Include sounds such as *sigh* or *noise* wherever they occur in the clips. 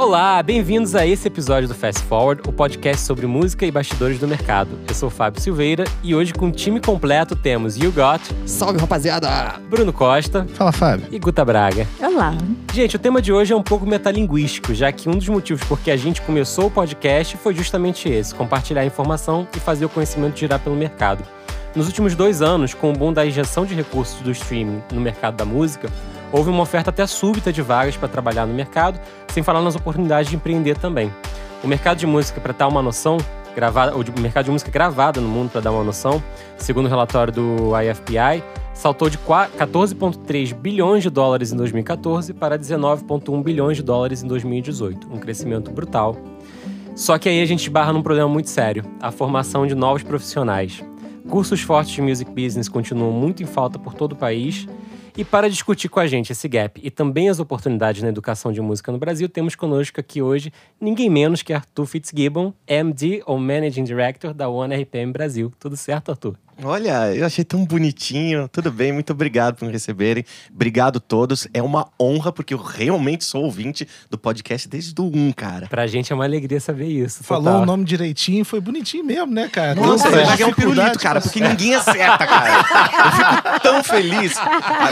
Olá, bem-vindos a esse episódio do Fast Forward, o podcast sobre música e bastidores do mercado. Eu sou o Fábio Silveira e hoje com o time completo temos You Got, Salve rapaziada! Bruno Costa Fala, Fábio. e Guta Braga. Olá. Gente, o tema de hoje é um pouco metalinguístico, já que um dos motivos por que a gente começou o podcast foi justamente esse: compartilhar informação e fazer o conhecimento girar pelo mercado. Nos últimos dois anos, com o boom da injeção de recursos do streaming no mercado da música, houve uma oferta até súbita de vagas para trabalhar no mercado, sem falar nas oportunidades de empreender também. O mercado de música, para dar uma noção, gravada, de mercado de música gravada no mundo, para dar uma noção, segundo o relatório do IFPI, saltou de 14,3 bilhões de dólares em 2014 para 19,1 bilhões de dólares em 2018, um crescimento brutal. Só que aí a gente barra num problema muito sério: a formação de novos profissionais. Cursos fortes de music business continuam muito em falta por todo o país. E para discutir com a gente esse gap e também as oportunidades na educação de música no Brasil, temos conosco aqui hoje ninguém menos que Arthur Fitzgibbon, MD ou Managing Director da One RPM Brasil. Tudo certo, Arthur? Olha, eu achei tão bonitinho. Tudo bem, muito obrigado por me receberem. Obrigado todos. É uma honra, porque eu realmente sou ouvinte do podcast desde o 1, cara. Pra gente é uma alegria saber isso. Falou total. o nome direitinho, foi bonitinho mesmo, né, cara? Nossa, uma vai ganhar um pirulito, cara, porque ninguém acerta, cara. Eu fico tão feliz.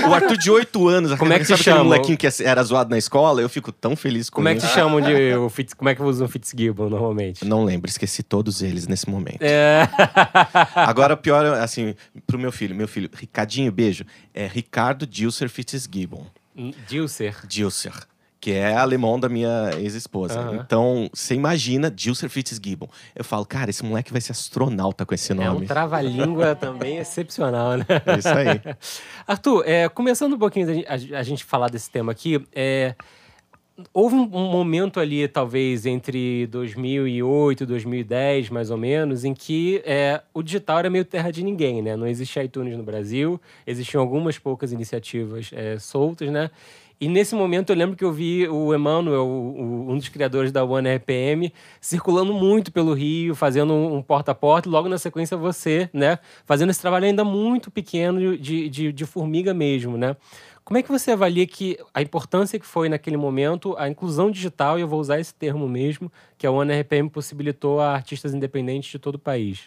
O Arthur de 8 anos, Como é que sabe chama? molequinho que era zoado na escola? Eu fico tão feliz com Como é que isso. se chamam de. O Fitz, como é que usam o Fitzgibbon normalmente? Não lembro, esqueci todos eles nesse momento. É. Agora, o pior, assim, pro meu filho. Meu filho, Ricardinho, beijo. É Ricardo Dilser Fitzgibbon. Dilser. Dilser, que é alemão da minha ex-esposa. Aham. Então, você imagina Dilser Fitzgibbon. Eu falo, cara, esse moleque vai ser astronauta com esse É um nome. trava-língua *laughs* também excepcional, né? É isso aí. *laughs* Arthur, é, começando um pouquinho a gente falar desse tema aqui, é, houve um, momento ali, talvez, entre 2008 e 2010, mais ou menos, em que é, o digital era meio terra de ninguém, né? Não existia iTunes no Brasil, existiam algumas poucas iniciativas é, soltas, né? E nesse momento eu lembro que eu vi o Emmanuel, um dos criadores da One RPM, circulando muito pelo Rio, fazendo um porta a porta, e logo na sequência você, né? Fazendo esse trabalho ainda muito pequeno de, de, de formiga mesmo, né? Como é que você avalia que a importância que foi naquele momento a inclusão digital, e eu vou usar esse termo mesmo, que a One RPM possibilitou a artistas independentes de todo o país?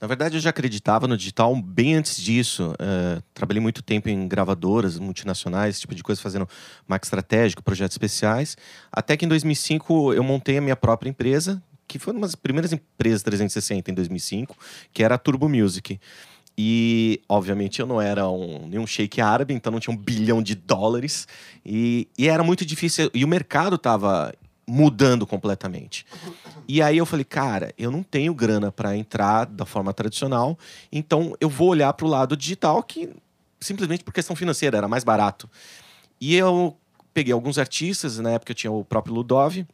Na verdade, eu já acreditava no digital bem antes disso. Eh, trabalhei muito tempo em gravadoras multinacionais, esse tipo de coisa, fazendo marketing estratégico, projetos especiais. Até que em 2005 eu montei a minha própria empresa, que foi uma das primeiras empresas 360 em 2005, que era a Turbo Music. E, obviamente, eu não era um, nenhum shake árabe, então não tinha um bilhão de dólares. E, e era muito difícil. E o mercado estava mudando completamente. E aí eu falei, cara, eu não tenho grana para entrar da forma tradicional, então eu vou olhar para o lado digital, que simplesmente por questão financeira era mais barato. E eu peguei alguns artistas, na época eu tinha o próprio Ludov,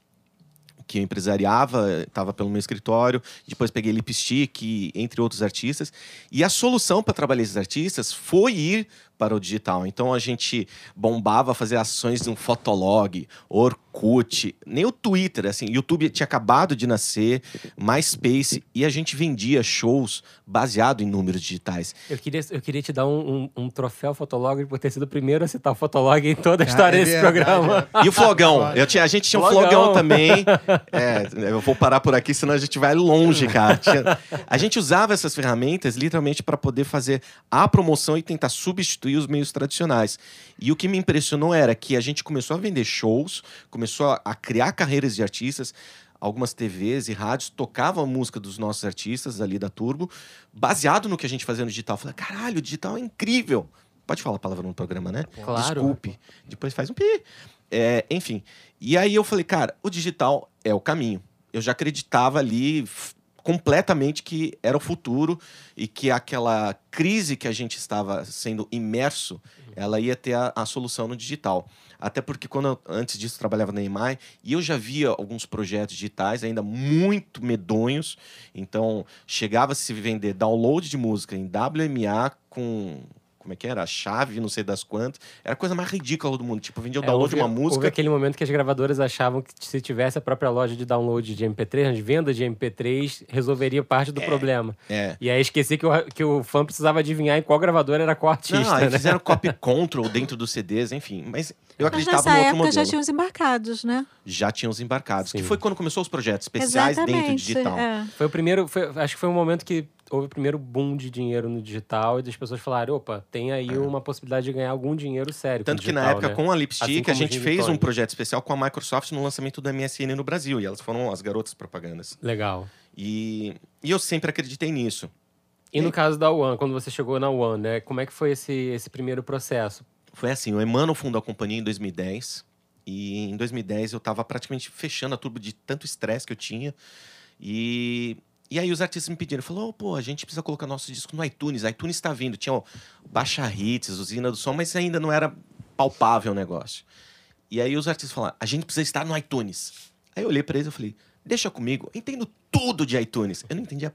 que eu empresariava, estava pelo meu escritório. Depois peguei Lipstick, entre outros artistas. E a solução para trabalhar esses artistas foi ir para o digital. Então a gente bombava fazer ações no Fotolog, Orkut, nem o Twitter, assim, YouTube tinha acabado de nascer, MySpace, e a gente vendia shows baseado em números digitais. Eu queria, eu queria te dar um, um, um troféu Fotolog por ter sido o primeiro a citar o Fotolog em toda a história é desse verdade, programa. E o flogão? Eu tinha, a gente tinha um Flogão. flogão também. *laughs* É, eu vou parar por aqui, senão a gente vai longe, cara. Tinha- a gente usava essas ferramentas literalmente para poder fazer a promoção e tentar substituir os meios tradicionais. E o que me impressionou era que a gente começou a vender shows, começou a, criar carreiras de artistas. Algumas TVs e rádios tocavam a música dos nossos artistas ali da Turbo, baseado no que a gente fazia no digital. Eu falei, caralho, o digital é incrível. Pode falar a palavra no programa, né? Claro. Desculpe. Depois faz um pi. É, enfim. E aí eu falei, cara, o digital é o caminho. Eu já acreditava ali completamente que era o futuro e que aquela crise que a gente estava sendo imerso, ela ia ter a, a solução no digital. Até porque quando eu, antes disso trabalhava na EMAI e eu já via alguns projetos digitais ainda muito medonhos. Então chegava a se vender download de música em WMA com como é que era? A chave, não sei das quantas. Era a coisa mais ridícula do mundo. Tipo, vendia o É, download houve, de uma música. Houve aquele momento que as gravadoras achavam que se tivesse a própria loja de download de MP3, de venda de MP3, resolveria parte do problema. É. E aí esqueci que o, que o fã precisava adivinhar em qual gravadora era qual artista. Não, né? fizeram *laughs* copy control dentro dos CDs, enfim. Mas eu Mas acreditava nessa no outro época modelo. já tinham os embarcados, né? Já tinham os embarcados. Sim. Que foi quando começou os projetos especiais dentro do Exatamente. digital. é. Foi o primeiro, foi- acho que foi um momento que houve o primeiro boom de dinheiro no digital e das pessoas falaram, opa, tem aí uma possibilidade de ganhar algum dinheiro sério É. Tanto que na época, né? com a Assim Lipstick, como a gente fez um projeto especial com a Microsoft no lançamento do MSN no Brasil. E elas foram as garotas propagandas. Legal. E, e eu sempre acreditei nisso. E no caso da One, quando você chegou na One, né? Como é que foi esse, esse primeiro processo? Foi assim, o Emmanuel fundou a companhia em 2010. E em 2010 eu tava praticamente fechando a turbo de tanto estresse que eu tinha. E, e aí os artistas me pediram, falou, pô, a gente precisa colocar nosso disco no iTunes. iTunes tá vindo. Tinha o Baixa Hits, Usina do Som, mas ainda não era palpável o negócio. E aí os artistas falaram, a gente precisa estar no iTunes. Aí eu olhei pra eles e falei, deixa comigo, entendo tudo de iTunes. Eu não entendia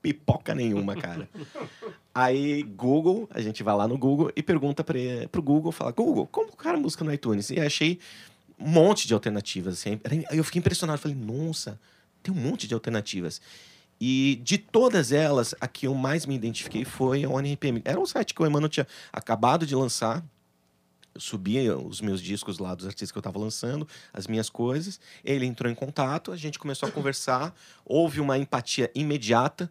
pipoca nenhuma, cara. *laughs* Aí, Google, a gente vai lá no Google e pergunta para pro Google, fala, Google, como colocar a música no iTunes? E achei um monte de alternativas. Assim. Aí eu fiquei impressionado, falei, nossa, tem um monte de alternativas. E de todas elas, a que eu mais me identifiquei foi a ONRPM. Era um site que o Emmanuel tinha acabado de lançar. Eu subia os meus discos lá dos artistas que eu estava lançando, as minhas coisas. Ele entrou em contato, a gente começou a *coughs* conversar. Houve uma empatia imediata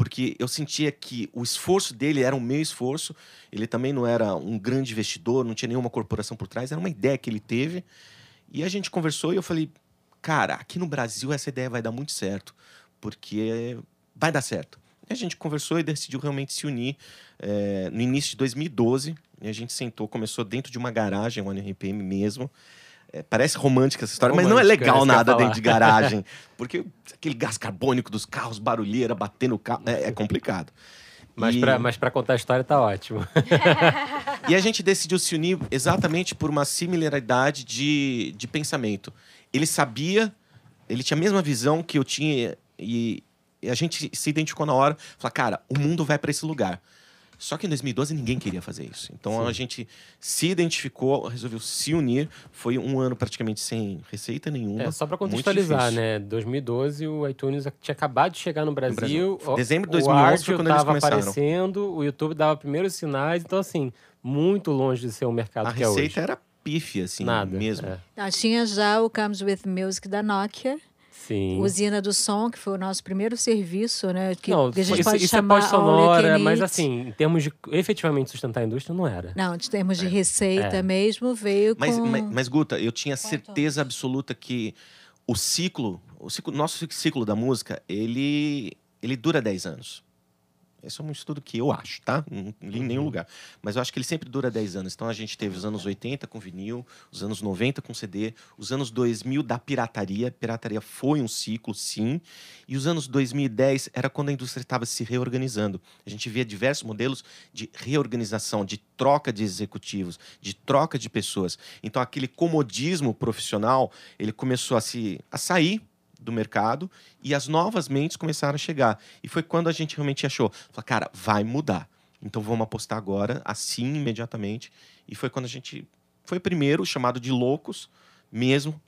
porque eu sentia que o esforço dele era o meu esforço. Ele também não era um grande investidor, não tinha nenhuma corporação por trás, era uma ideia que ele teve. E a gente conversou e eu falei: cara, aqui no Brasil essa ideia vai dar muito certo, porque vai dar certo. E a gente conversou e decidiu realmente se unir eh, no início de 2012. E a gente sentou, começou dentro de uma garagem, uma RPM mesmo. É, parece romântica essa história, mas não é Romântica, legal ia nada dentro de garagem. *laughs* Porque aquele gás carbônico dos carros, barulheira, batendo o carro, é, é complicado. Mas, E- pra contar a história tá ótimo. *laughs* E a gente decidiu se unir exatamente por uma similaridade de, de pensamento. Ele sabia, ele tinha a mesma visão que eu tinha e, e a gente se identificou na hora. Falou, cara, o mundo vai para esse lugar. Só que em 2012 ninguém queria fazer isso. Então a gente se identificou, resolveu se unir. Foi um ano praticamente sem receita nenhuma. É, só Muito contextualizar, né? 2012, o iTunes tinha acabado de chegar no Brasil. Brasil. o- Dezembro de o 2011 foi quando eles começaram. aparecendo, o YouTube dava primeiros sinais. Então, assim, muito longe de ser o mercado A que é hoje. receita era pife, assim, Nada. mesmo. é. Ah, tinha já o Comes With Music da Nokia, Sim. Usina do Som, que foi o nosso primeiro serviço, né? Que, não, que a gente isso, pode isso é chamar pós-sonora, You Can mas assim, em termos de efetivamente sustentar a indústria, não era. Não, em termos de receita É. mesmo, veio Mas, com... mas, mas, Guta, eu tinha Quanto? certeza absoluta que o ciclo, o ciclo, nosso ciclo da música, ele, ele dura 10 anos. Esse é um estudo que eu acho, tá? Não li em Uhum. nenhum lugar. Mas eu acho que ele sempre dura 10 anos. Então a gente teve os anos 80 com vinil, os anos 90 com CD, os anos 2000 da pirataria. Pirataria foi um ciclo, sim. E os anos 2010 era quando a indústria estava se reorganizando. A gente via diversos modelos de reorganização, de troca de executivos, de troca de pessoas. Então aquele comodismo profissional, ele começou a se a sair do mercado e as novas mentes começaram a chegar. E foi quando a gente realmente achou, falou, cara, vai mudar. Então vamos apostar agora, assim, imediatamente. E foi quando a gente foi primeiro chamado de loucos mesmo.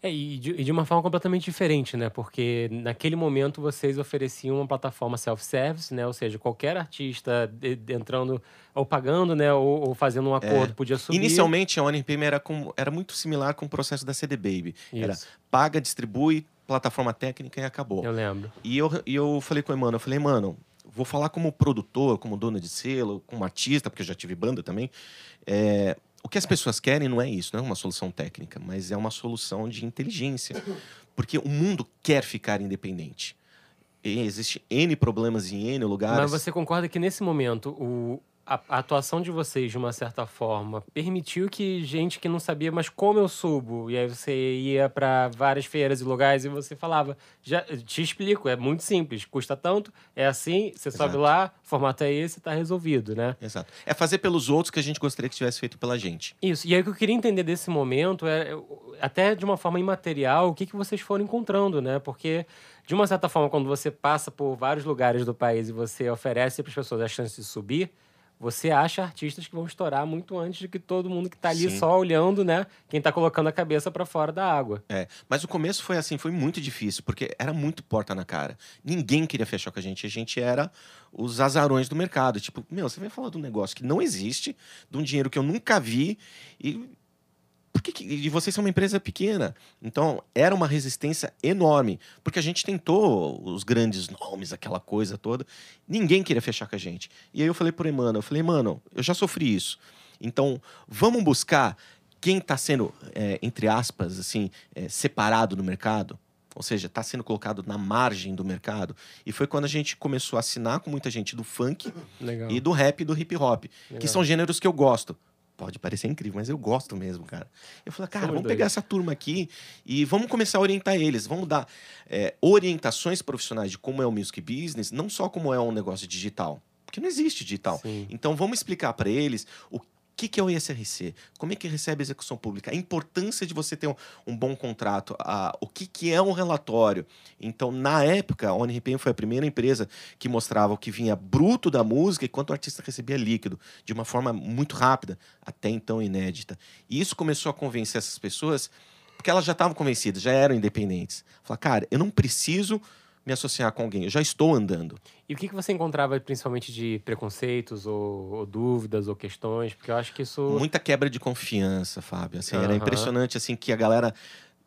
É, e de, e de uma forma completamente diferente, né? Porque naquele momento vocês ofereciam uma plataforma self-service, né? Ou seja, qualquer artista de- de- entrando ou pagando, né? Ou, ou fazendo um acordo podia subir. Inicialmente a ONPM era, com, era muito similar com o processo da CD Baby. Era Isso, paga, distribui, plataforma técnica e acabou. eu lembro. E eu, e eu falei com o Emmanuel, eu falei, mano, vou falar como produtor, como dono de selo, como artista, porque eu já tive banda também. É, o que as pessoas querem não é isso, não é uma solução técnica, mas é uma solução de inteligência. Porque o mundo quer ficar independente. E existe N problemas em N lugares. Mas você concorda que nesse momento o, a, a atuação de vocês, de uma certa forma, permitiu que gente que não sabia, mas como eu subo? E aí você ia para várias feiras e lugares e você falava, já te explico, é muito simples, custa tanto, é assim, você sobe Exato. lá, o formato é esse, tá resolvido, né? Exato. É fazer pelos outros que a gente gostaria que tivesse feito pela gente. Isso. E aí o que eu queria entender desse momento é, até de uma forma imaterial, o que, que vocês foram encontrando, né? Porque, de uma certa forma, quando você passa por vários lugares do país e você oferece para as pessoas a chance de subir, você acha artistas que vão estourar muito antes de que todo mundo que tá ali Sim. só olhando, né? Quem tá colocando a cabeça para fora da água. É, mas o começo foi assim, foi muito difícil, porque era muito porta na cara. Ninguém queria fechar com a gente. A gente era os azarões do mercado. Tipo, meu, você vem falar de um negócio que não existe, de um dinheiro que eu nunca vi, e. Por que, que e vocês são uma empresa pequena? Então, era uma resistência enorme, porque a gente tentou os grandes nomes, aquela coisa toda. Ninguém queria fechar com a gente. E aí eu falei pro Emmanuel, eu falei, mano, eu já sofri isso. Então, vamos buscar quem está sendo, é, entre aspas, assim, é, separado do mercado, ou seja, está sendo colocado na margem do mercado. E foi quando a gente começou a assinar com muita gente do funk Legal. e do rap e do hip hop, Legal. que são gêneros que eu gosto. Pode parecer incrível, mas eu gosto mesmo, cara. Eu falei, cara, Somos vamos dois. pegar essa turma aqui e vamos começar a orientar eles. Vamos dar é, orientações profissionais de como é o music business, não só como é um negócio digital. Porque não existe digital. Sim. Então vamos explicar para eles o que, que é o ISRC, como é que recebe a execução pública, a importância de você ter um, um bom contrato, a, o que, que é um relatório. Então, na época, a ONRPM foi a primeira empresa que mostrava o que vinha bruto da música e quanto o artista recebia líquido, de uma forma muito rápida, até então inédita. E isso começou a convencer essas pessoas, porque elas já estavam convencidas, já eram independentes. Falar, cara, eu não preciso me associar com alguém, eu já estou andando. E o que, que você encontrava principalmente de preconceitos ou, ou dúvidas ou questões? Porque eu acho que isso. Muita quebra de confiança, Fábio. Assim, Era Aham. impressionante assim que a galera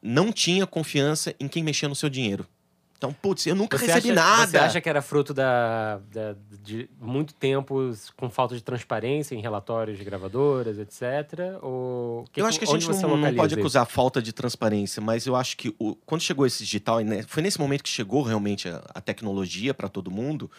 não tinha confiança em quem mexia no seu dinheiro. Então, putz, eu nunca Você recebi acha, nada. Você acha que era fruto da, da- de muito tempo com falta de transparência em relatórios de gravadoras, etc? Ou que- eu acho que a gente não, não pode isso? acusar a falta de transparência, mas eu acho que o- quando chegou esse digital, foi nesse momento que chegou realmente a, a tecnologia para todo mundo,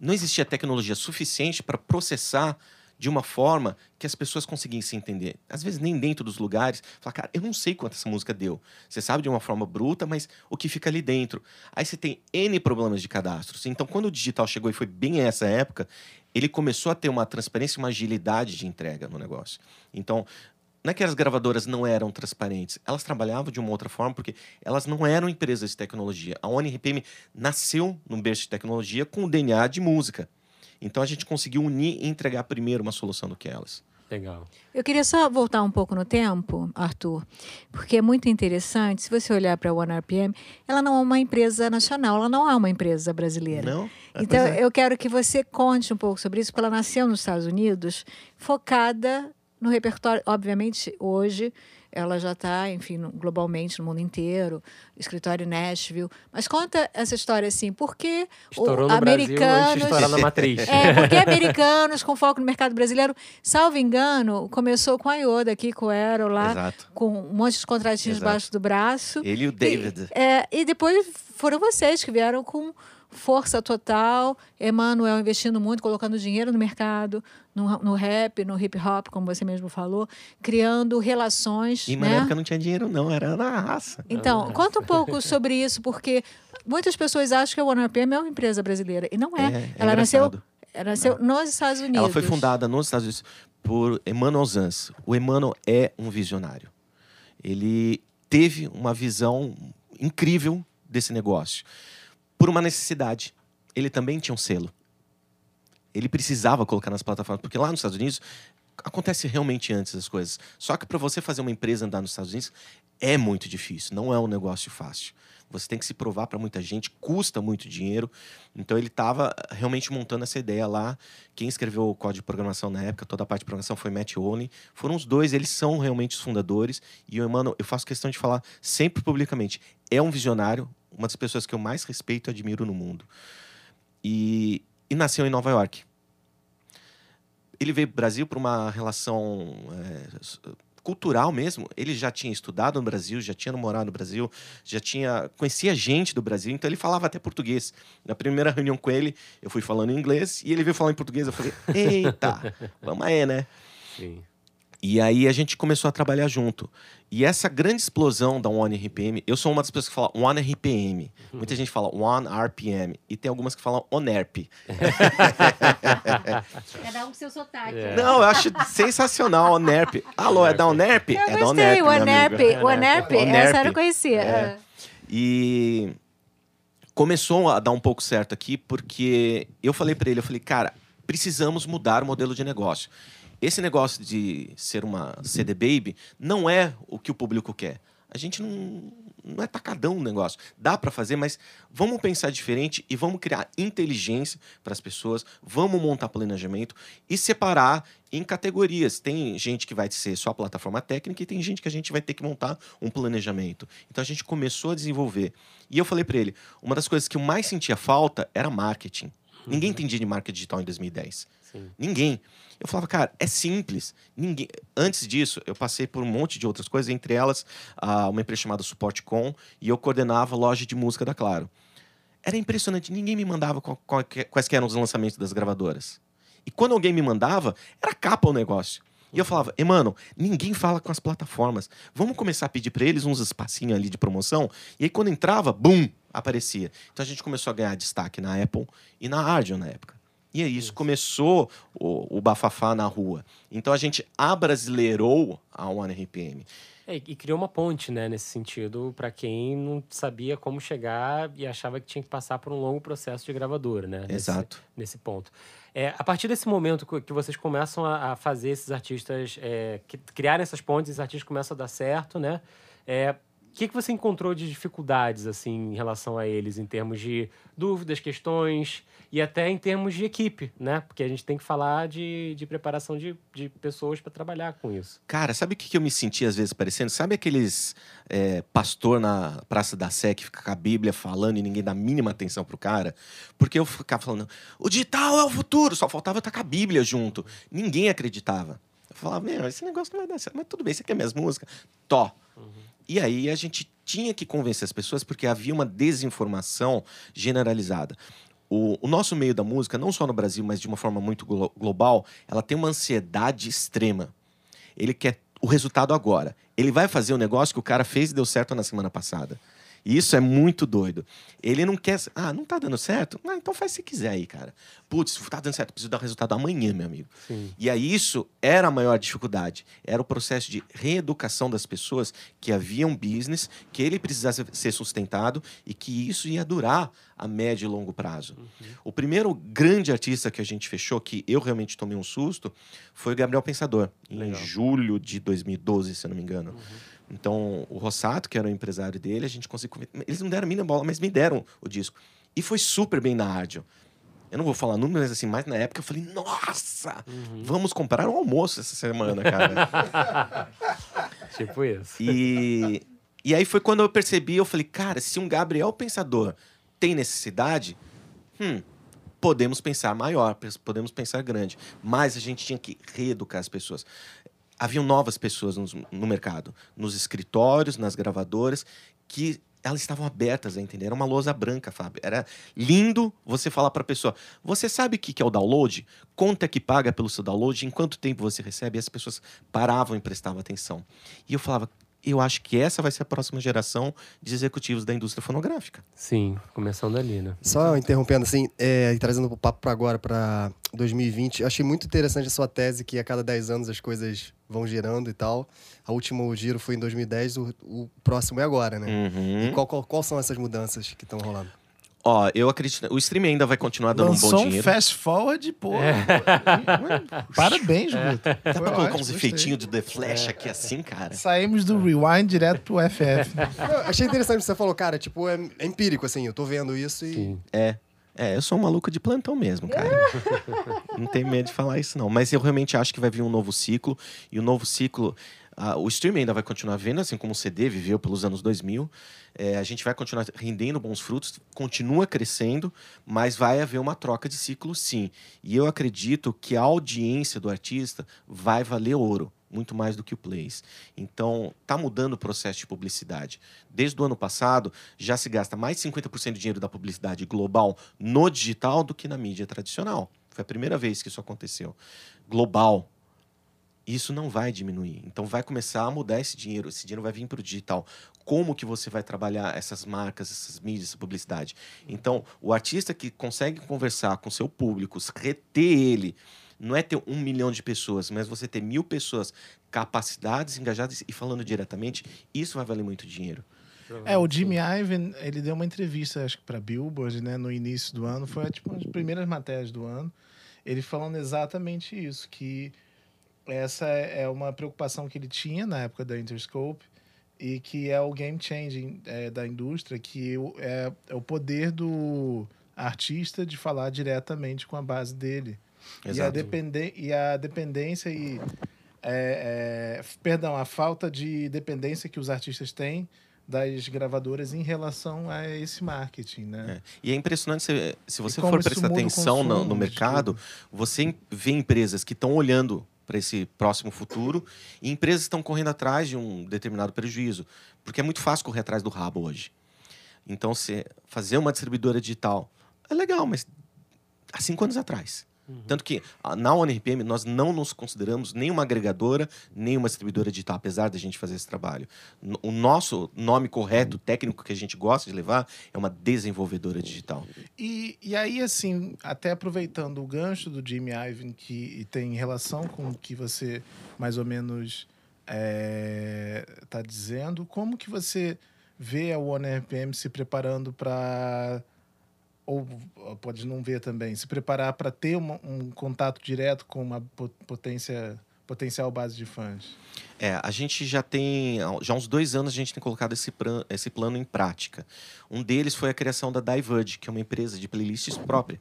não existia tecnologia suficiente para processar de uma forma que as pessoas conseguissem entender. Às vezes nem dentro dos lugares, falar, cara, eu não sei quanto essa música deu. Você sabe de uma forma bruta, mas o que fica ali dentro. Aí você tem N problemas de cadastros. Então, quando o digital chegou e foi bem essa época, ele começou a ter uma transparência e uma agilidade de entrega no negócio. Então, não é que as gravadoras não eram transparentes, elas trabalhavam de uma outra forma, porque elas não eram empresas de tecnologia. A ONRPM nasceu num berço de tecnologia com o DNA de música. Então a gente conseguiu unir e entregar primeiro uma solução do que elas. Legal. Eu queria só voltar um pouco no tempo, Arthur, porque é muito interessante. Se você olhar para a OneRPM, ela não é uma empresa nacional, ela não é uma empresa brasileira. Não? É, Então, é. eu quero que você conte um pouco sobre isso, porque ela nasceu nos Estados Unidos, focada no repertório. Obviamente, hoje ela já está, enfim, no- globalmente no mundo inteiro, escritório Nashville. Mas conta essa história assim, por que Estourou o no Brasil antes de americanos estourar na *laughs* matriz. é, porque americanos com foco no mercado brasileiro, salvo engano, começou com a Ioda aqui, com o Aero lá, Exato. com um monte de contratinhos Exato. debaixo do braço. Ele e o David. E, é, e depois foram vocês que vieram com força total, Emmanuel investindo muito, colocando dinheiro no mercado, no, no rap, no hip hop, como você mesmo falou, criando relações. E né? na época não tinha dinheiro, não, era na raça. Então, conta um pouco sobre isso, porque muitas pessoas acham que a OneRPM é uma empresa brasileira. E não é. É, é ela nasceu, ela nasceu nos Estados Unidos. Ela foi fundada nos Estados Unidos por Emmanuel Zans. O Emmanuel é um visionário. Ele teve uma visão incrível desse negócio. Por uma necessidade. Ele também tinha um selo. Ele precisava colocar nas plataformas, porque lá nos Estados Unidos acontece realmente antes as coisas. Só que para você fazer uma empresa andar nos Estados Unidos é muito difícil, não é um negócio fácil. Você tem que se provar para muita gente, custa muito dinheiro. Então ele estava realmente montando essa ideia lá. Quem escreveu o código de programação na época, toda a parte de programação foi Matt Olney. Foram os dois, eles são realmente os fundadores. E o Emmanuel, eu faço questão de falar sempre publicamente, é um visionário, uma das pessoas que eu mais respeito e admiro no mundo. E, e nasceu em Nova York. Ele veio para o Brasil por uma relação é, cultural mesmo. Ele já tinha estudado no Brasil, já tinha morado no Brasil, já tinha conhecia gente do Brasil, então ele falava até português. Na primeira reunião com ele, eu fui falando em inglês e ele veio falar em português. Eu falei, eita, *laughs* vamos aí, né? Sim. E aí a gente começou a trabalhar junto. E essa grande explosão da One RPM, eu sou uma das pessoas que fala One RPM. Muita gente fala One RPM. E tem algumas que falam ONERP. *laughs* Cada um com seu sotaque. É. Não, eu acho sensacional ONERP. Alô, é da ONERP? Eu é da gostei, ONERP, o meu Anerp. amigo. O Anerp, Onerp. essa eu não conhecia. É. E começou a dar um pouco certo aqui, porque eu falei para ele, eu falei, cara, precisamos mudar o modelo de negócio. Esse negócio de ser uma CD Baby não é o que o público quer. A gente não, não é tacadão no negócio. Dá para fazer, mas vamos pensar diferente e vamos criar inteligência para as pessoas, vamos montar planejamento e separar em categorias. Tem gente que vai ser só plataforma técnica e tem gente que a gente vai ter que montar um planejamento. Então a gente começou a desenvolver. E eu falei para ele, uma das coisas que eu mais sentia falta era marketing. Ninguém entendia de marketing digital em 2010. Sim. Ninguém. Eu falava, cara, é simples. Ninguém. Antes disso, eu passei por um monte de outras coisas, entre elas ah, uma empresa chamada Suportcom, e eu coordenava a loja de música da Claro. Era impressionante, ninguém me mandava qual- qual- quais eram os lançamentos das gravadoras. E quando alguém me mandava, era capa o negócio. E eu falava, e mano, ninguém fala com as plataformas. Vamos começar a pedir para eles uns espacinhos ali de promoção. E aí quando entrava, bum, aparecia. Então a gente começou a ganhar destaque na Apple e na Ardian na época. E aí isso começou o, o bafafá na rua. Então a gente abrasileirou a One RPM. É, e criou uma ponte, né, nesse sentido, para quem não sabia como chegar e achava que tinha que passar por um longo processo de gravadora, né? nesse- Exato. Nesse ponto. É, a partir desse momento que- vocês começam a, a fazer esses artistas, é, que, criarem essas pontes, esses artistas começam a dar certo, né? É, que, que você encontrou de dificuldades, assim, em relação a eles, em termos de dúvidas, questões e até em termos de equipe, né? Porque a gente tem que falar de, de preparação de, de pessoas para trabalhar com isso. Cara, sabe o que que eu me senti às vezes parecendo? Sabe aqueles é, pastor na Praça da Sé que fica com a Bíblia falando e ninguém dá a mínima atenção pro cara? Porque eu ficava falando, o digital é o futuro, só faltava eu estar com a Bíblia junto. Ninguém acreditava. Eu falava, meu, esse negócio não vai dar certo, mas tudo bem, você quer minhas músicas? Tó. E aí a gente tinha que convencer as pessoas porque havia uma desinformação generalizada. O, o nosso meio da música, não só no Brasil, mas de uma forma muito glo- global, ela tem uma ansiedade extrema. Ele quer o resultado agora. Ele vai fazer o negócio que o cara fez e deu certo na semana passada. Isso é muito doido. Ele não quer. Ah, não tá dando certo? Ah, então faz se quiser aí, cara. Putz, tá dando certo, preciso dar resultado amanhã, meu amigo. Sim. E aí isso era a maior dificuldade. Era o processo de reeducação das pessoas que havia um business, que ele precisasse ser sustentado e que isso ia durar a médio e longo prazo. O primeiro grande artista que a gente fechou, que eu realmente tomei um susto, foi o Gabriel Pensador, em Legal. julho de 2012, se eu não me engano. Então, o Rossato, que era o empresário dele, a gente conseguiu. Eles não deram a mínima bola, mas me deram o disco. E foi super bem na Ardion. Eu não vou falar números, mas assim, mas na época eu falei, nossa, vamos comprar um almoço essa semana, cara. *laughs* Tipo isso. e, e aí foi quando eu percebi, eu falei, cara, se um Gabriel Pensador tem necessidade, hum, podemos pensar maior, podemos pensar grande. Mas a gente tinha que reeducar as pessoas. Haviam novas pessoas nos- no, mercado, nos escritórios, nas gravadoras, que elas estavam abertas a entender. Era uma lousa branca, Fábio. Era lindo você falar para a pessoa: você sabe o que é o download? É que paga pelo seu download? Em quanto tempo você recebe? E as pessoas paravam e prestavam atenção. E eu falava: eu acho que essa vai ser a próxima geração de executivos da indústria fonográfica. Sim, começando ali, né? Só interrompendo assim, é, e trazendo o papo para agora, para 2020, eu achei muito interessante a sua tese que a cada 10 anos as coisas vão girando e tal. A último giro foi em 2010, o, o próximo é agora, né? Uhum. E qual, qual, qual são essas mudanças que estão rolando? Ó, eu acredito. O streaming ainda vai continuar dando um Lançou bom um dinheiro. fast forward, pô. *laughs* Parabéns, Guto. Dá pra colocar ótimo, uns efeitinhos de The Flash aqui assim, cara? Saímos do rewind direto pro FF. *laughs* Eu achei interessante o que você falou, cara, tipo, é, é empírico, assim, eu tô vendo isso e. Sim. É. É, eu sou um maluco de plantão mesmo, cara. *laughs* não tenho medo de falar isso, não. Mas eu realmente acho que vai vir um novo ciclo. E o novo ciclo. Ah, o streaming ainda vai continuar vendo, assim como o CD viveu pelos anos 2000. É, a gente vai continuar rendendo bons frutos, continua crescendo, mas vai haver uma troca de ciclo, sim. E eu acredito que a audiência do artista vai valer ouro. muito mais do que o plays. Então, está mudando o processo de publicidade. Desde o ano passado, já se gasta mais de 50% de dinheiro da publicidade global no digital do que na mídia tradicional. Foi a primeira vez que isso aconteceu. Global. Isso não vai diminuir. Então vai começar a mudar esse dinheiro. Esse dinheiro vai vir para o digital. Como que você vai trabalhar essas marcas, essas mídias, essa publicidade? Então, o artista que consegue conversar com seu público, reter ele, não é ter um milhão de pessoas, mas você ter mil pessoas capacitadas, engajadas e falando diretamente, isso vai valer muito dinheiro. É, o Jimmy Ivan, ele deu uma entrevista, acho que para Billboard, né, no início do ano, foi tipo uma das primeiras matérias do ano, ele falando exatamente isso, que essa é uma preocupação que ele tinha na época da Interscope e que é o game changing é, da indústria, que é, é o poder do artista de falar diretamente com a base dele. E a, dependen e a dependência e. É, é, perdão, a falta de dependência que os artistas têm das gravadoras em relação a esse marketing, né? É. E é impressionante, se, se você for prestar atenção no, no mercado, você vê empresas que estão olhando para esse próximo futuro e empresas estão correndo atrás de um determinado prejuízo, porque é muito fácil correr atrás do rabo hoje. Então, se fazer uma distribuidora digital é legal, mas há cinco anos atrás Uhum. Tanto que na ONRPM nós não nos consideramos nem uma agregadora, nem uma distribuidora digital, apesar da gente fazer esse trabalho. O nosso nome correto, técnico que a gente gosta de levar, é uma desenvolvedora digital. E, e aí, assim, até aproveitando o gancho do Jimmy Ivan, que tem relação com o que você mais ou menos está é, dizendo, como que você vê a ONRPM se preparando para ou pode não ver também, se preparar para ter uma, um contato direto com uma potência, potencial base de fãs? É, a gente já tem, já há uns dois anos a gente tem colocado esse, plan, esse plano em prática. Um deles foi a criação da Diverge, que é uma empresa de playlists própria.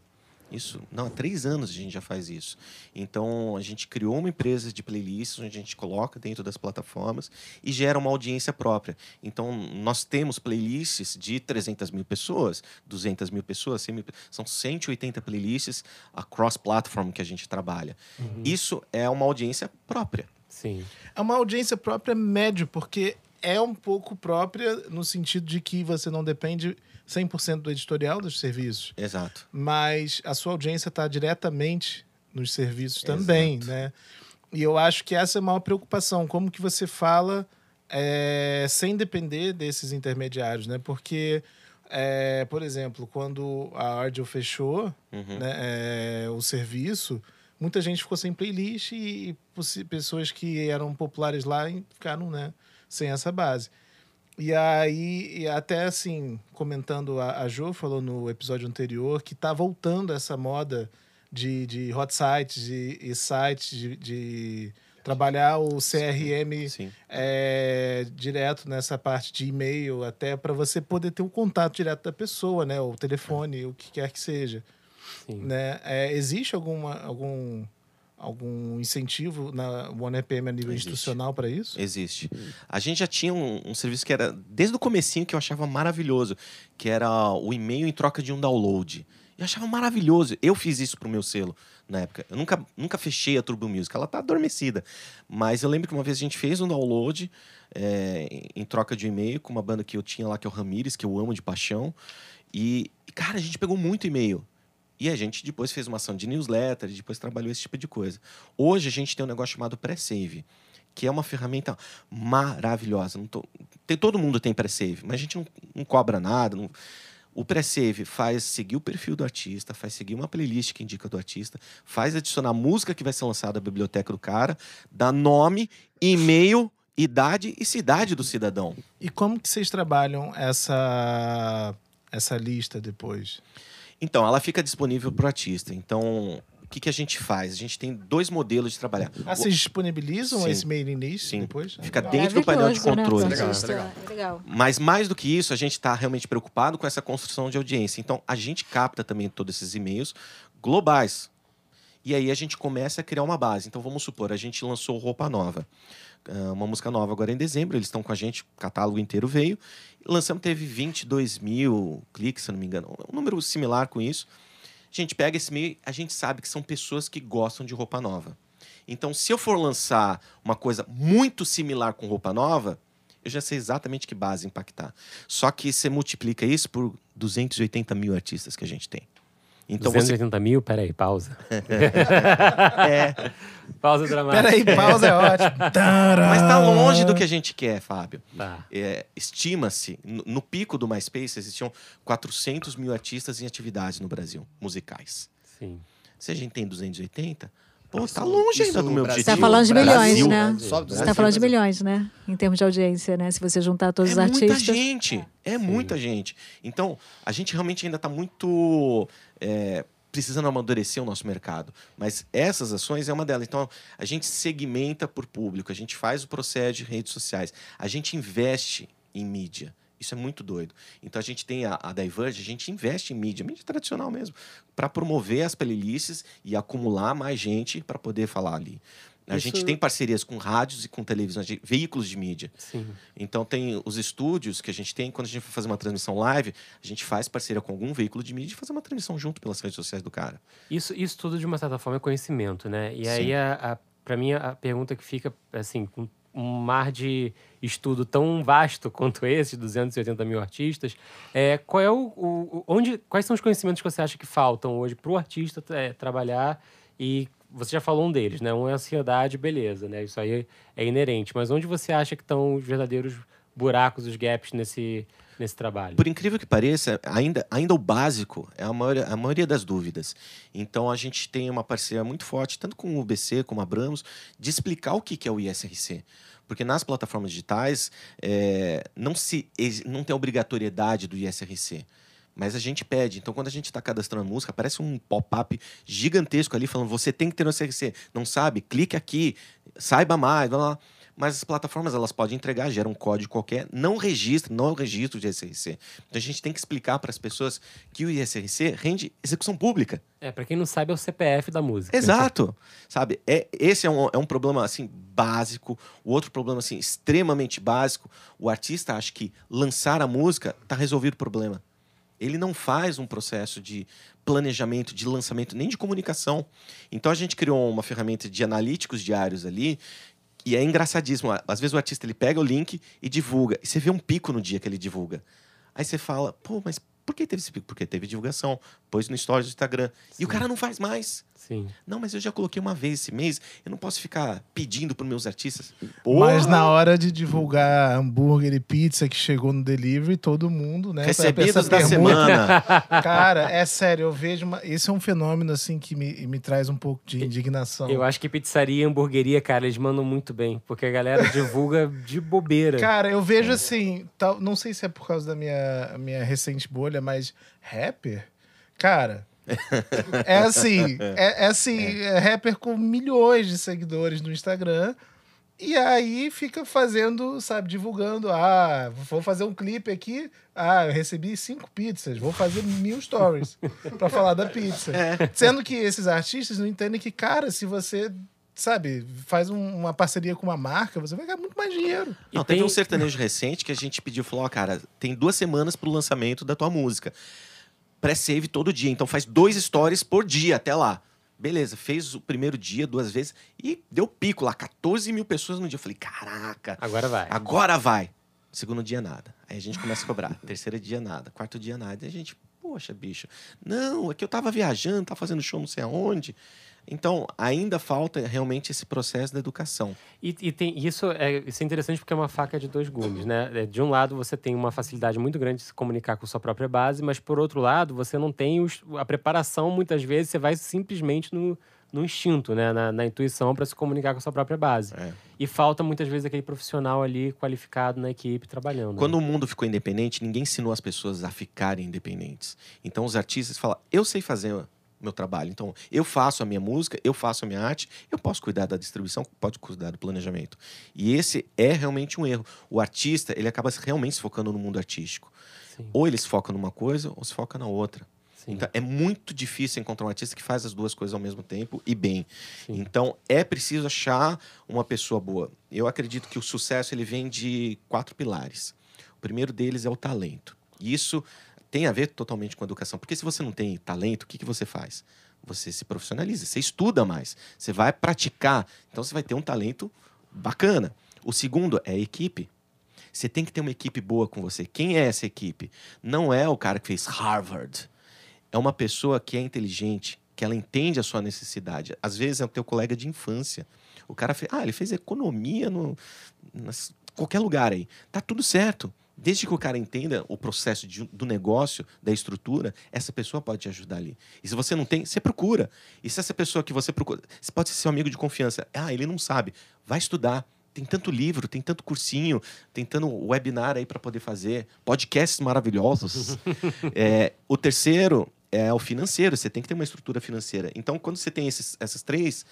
Isso, não, há três anos a gente já faz isso. Então, a gente criou uma empresa de playlists, onde a gente coloca dentro das plataformas e gera uma audiência própria. Então, nós temos playlists de 300 mil pessoas, 200 mil pessoas, 100 mil, são 180 playlists a cross-platform que a gente trabalha. Uhum. Isso é uma audiência própria. Sim. É uma audiência própria médio, porque é um pouco própria no sentido de que você não depende 100% do editorial dos serviços. Exato. Mas a sua audiência está diretamente nos serviços também, Exato. né? E eu acho que essa é a maior preocupação, como que você fala é, sem depender desses intermediários, né? Porque, é, por exemplo, quando a Audio fechou uhum. né, é, o serviço, muita gente ficou sem playlist e, e pessoas que eram populares lá ficaram né, sem essa base. E aí, e até assim, comentando, a, a Jo falou no episódio anterior que tá voltando essa moda de, de hot sites e, sites de, de, trabalhar o CRM Sim. É, direto nessa parte de e-mail, até para você poder ter o um contato direto da pessoa, né? O telefone, o que quer que seja. Sim. Né? É, existe alguma, algum algum incentivo na OneRPM a nível Existe. institucional para isso? Existe. A gente já tinha um, um, serviço que era, desde o comecinho, que eu achava maravilhoso, que era o e-mail em troca de um download. Eu achava maravilhoso. Eu fiz isso pro meu selo na época. Eu nunca, nunca fechei a Turbo Music, ela tá adormecida. Mas eu lembro que uma vez a gente fez um download é, em troca de e-mail com uma banda que eu tinha lá, que é o Ramires, que eu amo de paixão. E, cara, a gente pegou muito e-mail. E a gente depois fez uma ação de newsletter, depois trabalhou esse tipo de coisa. Hoje a gente tem um negócio chamado pré-save, que é uma ferramenta maravilhosa. Tô... tem, todo mundo tem pré-save, mas a gente não, não cobra nada. Não... O pré-save faz seguir o perfil do artista, faz seguir uma playlist que indica do artista, faz adicionar música que vai ser lançada à biblioteca do cara, dá nome, e-mail, idade e cidade do cidadão. E como que vocês trabalham essa, essa lista depois? Então, ela fica disponível para o artista. Então, o que, que a gente faz? A gente tem dois modelos de trabalhar. Ah, vocês disponibilizam Sim. esse mailing list Sim. depois? Fica dentro do painel de controle. Né? Legal, legal. legal. Mas mais do que isso, a gente está realmente preocupado com essa construção de audiência. Então, a gente capta também todos esses e-mails globais. E aí a gente começa a criar uma base. Então, vamos supor, a gente lançou Roupa Nova. Ah, uma música nova agora em dezembro, eles estão com a gente, o catálogo inteiro veio. Lançamos, teve 22 mil cliques, se não me engano, um número similar com isso. A gente pega esse meio, a gente sabe que são pessoas que gostam de roupa nova. Então, se eu for lançar uma coisa muito similar com roupa nova, eu já sei exatamente que base impactar. Só que você multiplica isso por 280 mil artistas que a gente tem. Então 280 você... mil? Peraí, pausa. *laughs* é. Pausa dramática. Peraí, pausa é ótimo. *laughs* Mas tá longe do que a gente quer, Fábio. Tá. É, Estima-se, no, no, pico do MySpace, existiam 400 mil artistas em atividades no Brasil, musicais. Sim. Se a gente tem 280, Pô, tá longe ainda do meu Brasil, objetivo. Você tá falando de milhões, Brasil, né? Você tá falando de milhões, né? Em termos de audiência, né? Se você juntar todos é os artistas. É muita gente. É Sim. muita gente. Então, a gente realmente ainda tá muito... É, precisando amadurecer o nosso mercado. Mas essas ações é uma delas. Então, a gente segmenta por público, a gente faz o processo de redes sociais, a gente investe em mídia. Isso é muito doido. Então a gente tem a, a Diverge, a gente investe em mídia, mídia tradicional mesmo, para promover as playlists e acumular mais gente para poder falar ali. A Isso... gente tem parcerias com rádios e com televisões, veículos de mídia. Sim. Então tem os estúdios que a gente tem, quando a gente for fazer uma transmissão live, a gente faz parceria com algum veículo de mídia e fazer uma transmissão junto pelas redes sociais do cara. Isso, isso tudo, de uma certa forma, é conhecimento, né? E Sim. aí, a, a para mim, a pergunta que fica, assim, com um mar de estudo tão vasto *laughs* quanto esse, 280 mil artistas, é, qual é o, o, onde, quais são os conhecimentos que você acha que faltam hoje para o artista é, trabalhar e você já falou um deles, né? Um é ansiedade, beleza, né? Isso aí é inerente. Mas onde você acha que estão os verdadeiros buracos, os gaps nesse, nesse trabalho? Por incrível que pareça, ainda, ainda o básico é a maioria, a maioria das dúvidas. Então a gente tem uma parceria muito forte, tanto com o UBC como a Abramos, de explicar o que é o ISRC. Porque nas plataformas digitais é, não, se, não tem obrigatoriedade do ISRC. Mas a gente pede. Então, quando a gente está cadastrando música, aparece um pop-up gigantesco ali falando: você tem que ter no ISRC. Não sabe? Clique aqui, saiba mais, blá, blá mas as plataformas elas podem entregar, gera um código qualquer, não registra, não é o registro de ISRC. Então a gente tem que explicar para as pessoas que o ISRC rende execução pública. É, para quem não sabe, é o CPF da música. Exato. Sabe? É, esse é um, é um problema assim básico. O outro problema assim extremamente básico, o artista acha que lançar a música está resolvido o problema. Ele não faz um processo de planejamento, de lançamento, nem de comunicação. Então a gente criou uma ferramenta de analíticos diários ali e é engraçadíssimo. Às vezes o artista ele pega o link e divulga. E você vê um pico no dia que ele divulga. Aí você fala, pô, mas por que teve esse pico? Porque teve divulgação, pôs no stories do Instagram. Sim. E o cara não faz mais. Sim. Não, mas eu já coloquei uma vez esse mês, eu não posso ficar pedindo para meus artistas. Porra! Mas na hora de divulgar hambúrguer e pizza que chegou no delivery, todo mundo, né? Recebidos da semana. *laughs* Cara, é sério, eu vejo uma...Esse é um fenômeno, assim, que me, me traz um pouco de indignação. Eu acho que pizzaria e hamburgueria, cara, eles mandam muito bem, porque a galera divulga de bobeira. *laughs* Cara, eu vejo assim, tal, não sei se é por causa da minha, minha recente bolha, mas rapper, cara é assim, é, é assim, é. é rapper com milhões de seguidores no Instagram. E aí fica fazendo, sabe, divulgando. Ah, vou fazer um clipe aqui. Ah, eu recebi cinco pizzas. Vou fazer mil stories para falar da pizza. É. Sendo que esses artistas não entendem que, cara, se você, sabe, faz um, uma parceria com uma marca, você vai ganhar muito mais dinheiro. Não, tem... teve um sertanejo recente que a gente pediu, falou, ó, oh, cara, tem duas semanas pro lançamento da tua música pré-save todo dia. Então faz dois stories por dia até lá. Beleza, fez o primeiro dia duas vezes e deu pico lá, 14 mil pessoas no dia. Eu falei, caraca. Agora vai. Agora vai. Segundo dia, nada. Aí a gente começa a cobrar. *laughs* Terceiro dia, nada. Quarto dia, nada. E a gente, poxa, bicho. Não, é que eu tava viajando, tava fazendo show não sei aonde. Então, ainda falta realmente esse processo da educação. E, e tem, isso, é, isso é interessante porque é uma faca de dois gumes, né? É, de um lado, você tem uma facilidade muito grande de se comunicar com sua própria base, mas por outro lado, você não tem os, a preparação, muitas vezes, você vai simplesmente no, no instinto, né? na, na intuição para se comunicar com a sua própria base. É. E falta muitas vezes aquele profissional ali qualificado na equipe trabalhando. Quando né? o mundo ficou independente, ninguém ensinou as pessoas a ficarem independentes. Então os artistas falam: eu sei fazer meu trabalho. Então, eu faço a minha música, eu faço a minha arte, eu posso cuidar da distribuição, posso cuidar do planejamento. E esse é realmente um erro. O artista, ele acaba realmente se focando no mundo artístico. Sim. Ou ele se foca numa coisa, ou se foca na outra. Sim. Então, é muito difícil encontrar um artista que faz as duas coisas ao mesmo tempo e bem. Sim. Então, é preciso achar uma pessoa boa. Eu acredito que o sucesso ele vem de quatro pilares. O primeiro deles é o talento. Isso tem a ver totalmente com a educação. Porque se você não tem talento, o que, que você faz? você se profissionaliza, você estuda mais, você vai praticar. Então você vai ter um talento bacana. O segundo é a equipe. Você tem que ter uma equipe boa com você. Quem é essa equipe? Não é o cara que fez Harvard. É uma pessoa que é inteligente, que ela entende a sua necessidade. Às vezes é o teu colega de infância. O cara fez, ah, ele fez economia no nas, qualquer lugar aí. Tá tudo certo. Desde que o cara entenda o processo de, do negócio, da estrutura, essa pessoa pode te ajudar ali. E se você não tem, você procura. E se essa pessoa que você procura, você pode ser seu amigo de confiança. Ah, ele não sabe. Vai estudar. Tem tanto livro, tem tanto cursinho, tem tanto webinar aí para poder fazer, podcasts maravilhosos. *laughs* é, o terceiro é o financeiro. Você tem que ter uma estrutura financeira. Então, quando você tem esses, essas três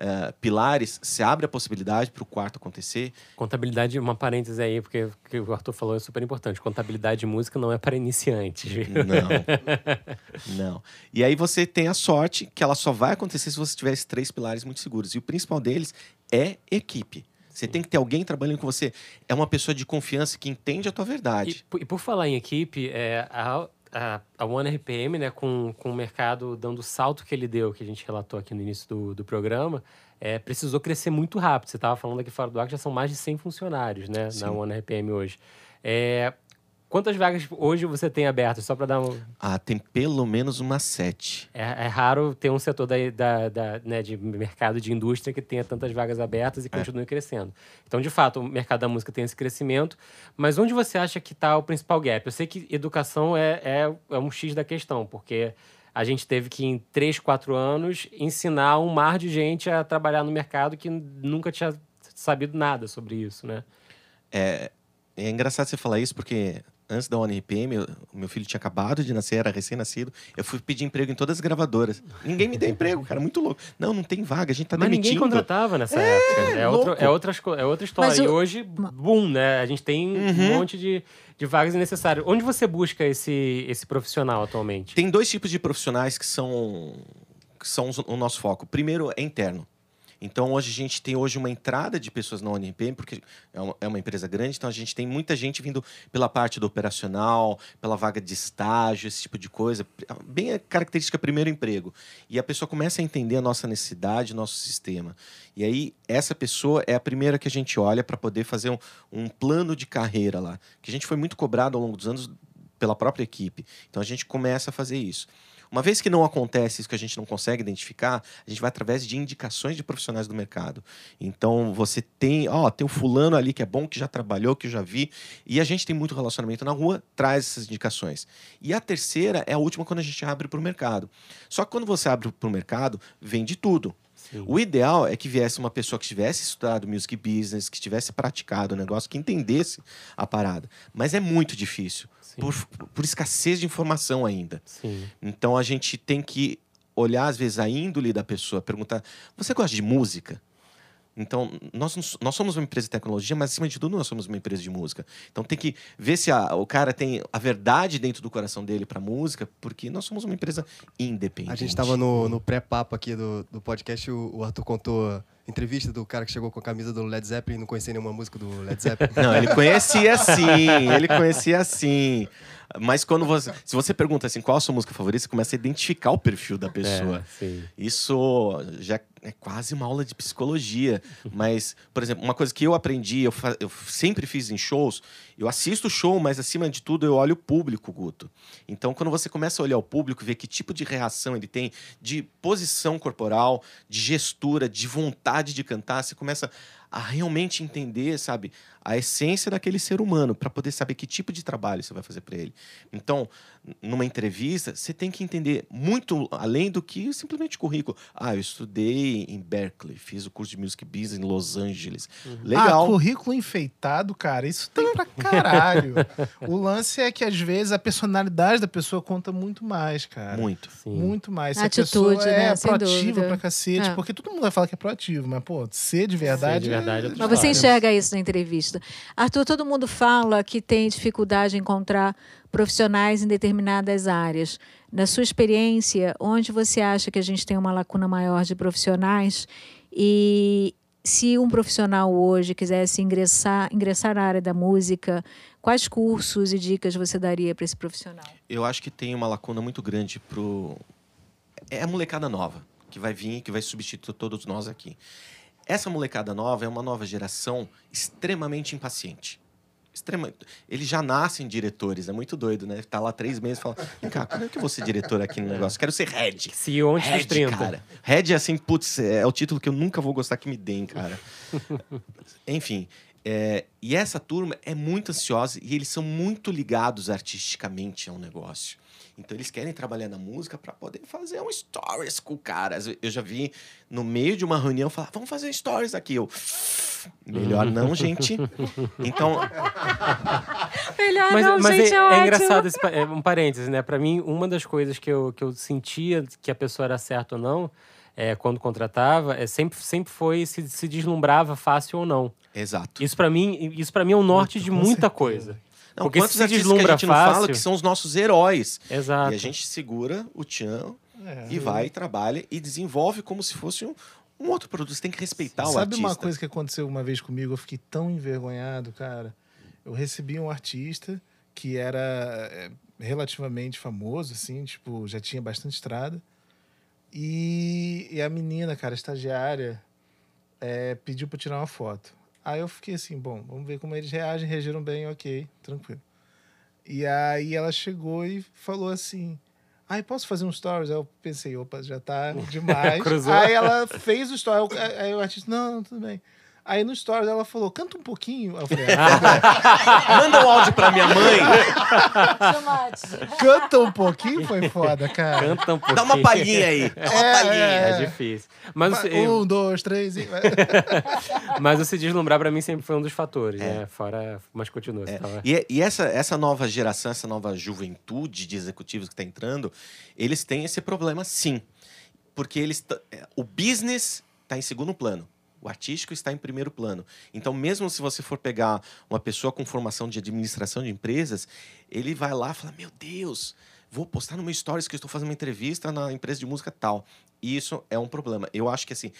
uh, pilares, se abre a possibilidade para o quarto acontecer. Contabilidade, uma parêntese aí, porque o que o Arthur falou é super importante. Contabilidade de música não é para iniciantes. Não. não. E aí você tem a sorte que ela só vai acontecer se você tiver esses três pilares muito seguros. E o principal deles é equipe. Você tem que ter alguém trabalhando com você. É uma pessoa de confiança que entende a tua verdade. E, e por falar em equipe, é, a, a, a One RPM, né, com, com o mercado dando o salto que ele deu, que a gente relatou aqui no início do, do programa, é, precisou crescer muito rápido. Você estava falando aqui fora do ar que já são mais de 100 funcionários né, na One RPM hoje. É, Quantas vagas hoje você tem abertas? Só para dar um. Ah, tem pelo menos umas sete. É, é raro ter um setor da, da, da, né, de mercado de indústria que tenha tantas vagas abertas e é. continue crescendo. Então, de fato, o mercado da música tem esse crescimento. Mas onde você acha que está o principal gap? Eu sei que educação é, é, é um X da questão, porque a gente teve que, em três, quatro anos, ensinar um mar de gente a trabalhar no mercado que nunca tinha sabido nada sobre isso, né? É, é engraçado você falar isso porque antes da ONRPM, o meu filho tinha acabado de nascer, era recém-nascido. Eu fui pedir emprego em todas as gravadoras. Ninguém me deu emprego, cara, muito louco. Não, não tem vaga, a gente tá Mas demitindo. ninguém contratava nessa é, época. É, outro, é, outra, é outra história. E hoje, boom, né? A gente tem uhum. um monte de, de vagas necessárias. Onde você busca esse, esse profissional atualmente? Tem dois tipos de profissionais que são, que são o nosso foco. Primeiro é interno. Então, hoje a gente tem hoje uma entrada de pessoas na ONPM, porque é uma, é uma, empresa grande, então a gente tem muita gente vindo pela parte do operacional, pela vaga de estágio, esse tipo de coisa. Bem a característica primeiro emprego. E a pessoa começa a entender a nossa necessidade, nosso sistema. E aí, essa pessoa é a primeira que a gente olha para poder fazer um, um plano de carreira lá. Que a gente foi muito cobrado ao longo dos anos pela própria equipe. Então, a gente começa a fazer isso. Uma vez que não acontece isso que a gente não consegue identificar, a gente vai através de indicações de profissionais do mercado. Então você tem, ó, tem o fulano ali que é bom, que já trabalhou, que eu já vi, e a gente tem muito relacionamento na rua, traz essas indicações. E a terceira é a última quando a gente abre para o mercado. Só que quando você abre para o mercado, vem de tudo. Sim. O ideal é que viesse uma pessoa que tivesse estudado music business, que tivesse praticado o negócio, que entendesse a parada. Mas é muito difícil por, por escassez de informação ainda. Sim. Então a gente tem que olhar, às vezes, a índole da pessoa, perguntar: você gosta de música? Então, nós, nós somos uma empresa de tecnologia, mas acima de tudo nós somos uma empresa de música. Então tem que ver se a, o cara tem a verdade dentro do coração dele para música, porque nós somos uma empresa independente. A gente estava no, no pré-papo aqui do, do podcast, o, o Arthur contou entrevista do cara que chegou com a camisa do Led Zeppelin e não conhecia nenhuma música do Led Zeppelin. Não, ele conhecia sim, ele conhecia sim. Mas quando você. Se você pergunta assim, qual a sua música favorita, você começa a identificar o perfil da pessoa. É, Isso já é quase uma aula de psicologia. Mas, por exemplo, uma coisa que eu aprendi, eu, eu sempre fiz em shows, eu assisto o show, mas acima de tudo eu olho o público, Guto. Então, quando você começa a olhar o público, ver que tipo de reação ele tem, de posição corporal, de gestura, de vontade de cantar, você começa a realmente entender, sabe, a essência daquele ser humano, para poder saber que tipo de trabalho você vai fazer para ele. Então, numa entrevista, você tem que entender muito além do que simplesmente currículo. Ah, eu estudei em Berkeley, fiz o curso de Music Business em Los Angeles. Uhum. Legal. Ah, currículo enfeitado, cara, isso tem pra *laughs* caralho. o lance é que às vezes a personalidade da pessoa conta muito mais, cara. Muito. Sim. Muito mais. Se a atitude, a né? é proativa pra cacete, é. porque todo mundo vai falar que é proativo, mas, pô, ser de verdade. Ser de verdade é mas você enxerga isso na entrevista. Arthur, todo mundo fala que tem dificuldade em encontrar profissionais em determinadas áreas. Na sua experiência, onde você acha que a gente tem uma lacuna maior de profissionais? E se um profissional hoje quisesse ingressar, ingressar na área da música, quais cursos e dicas você daria para esse profissional? Eu acho que tem uma lacuna muito grande pro é a molecada nova que vai vir, que vai substituir todos nós aqui. Essa molecada nova é uma nova geração extremamente impaciente. Extrema... Eles já nascem diretores, é muito doido, né? Tá lá três meses e fala: Vem cá, como é que eu vou ser diretor aqui no negócio? Quero ser head. CEO antes dos Head, 30. cara. Head é assim, putz, é o título que eu nunca vou gostar que me deem, cara. *laughs* Enfim, é, e essa turma é muito ansiosa e eles são muito ligados artisticamente ao negócio. Então eles querem trabalhar na música para poder fazer um stories com o cara. Eu já vi no meio de uma reunião falar: vamos fazer stories aqui. Eu, melhor não, gente. Então, *laughs* Melhor Mas, não, mas gente, é, é, é engraçado esse, pa- é, um parênteses, né? Pra mim, uma das coisas que eu, que eu sentia que a pessoa era certa ou não, é, quando contratava, é, sempre, sempre foi se, se deslumbrava fácil ou não. exato. Isso pra mim, isso para mim é o norte de com muita certeza. coisa. Não, Porque quantos se artistas que a gente não fala fácil- que são os nossos heróis. Exato. E a gente segura o tchan É. e vai, trabalha e desenvolve como se fosse um, um outro produto. Você tem que respeitar o Sabe artista. uma coisa que aconteceu uma vez comigo? Eu fiquei tão envergonhado, cara. Eu recebi um artista que era é, relativamente famoso, assim, tipo, já tinha bastante estrada. E, e a menina, cara, estagiária, é, pediu pra eu tirar uma foto. Aí eu fiquei assim, bom, vamos ver como eles reagem, reagiram bem, ok, tranquilo. E aí ela chegou e falou assim: Ai, posso fazer um stories? Aí eu pensei, opa, já tá *laughs* demais. Aí ela fez o. Aí aí o artista, não, não, tudo bem. Aí no stories ela falou, canta um pouquinho. Eu falei, ah, *laughs* Manda um áudio pra minha mãe. canta um pouquinho foi foda, cara. Canta um pouquinho. Dá uma palhinha aí. Dá uma É, palhinha. É, É. difícil. Mas, o se- Um, dois, três e. *laughs* mas o se deslumbrar pra mim sempre foi um dos fatores, É. né? Fora. Mas continua. você tava- E, e essa, essa nova geração, essa nova juventude de executivos que está entrando, eles têm esse problema sim. Porque eles t- é, o business está em segundo plano. O artístico está em primeiro plano. Então, mesmo se você for pegar uma pessoa com formação de administração de empresas, ele vai lá e fala: Meu Deus, vou postar no meu stories que eu estou fazendo uma entrevista na empresa de música tal. E isso é um problema. Eu acho que assim,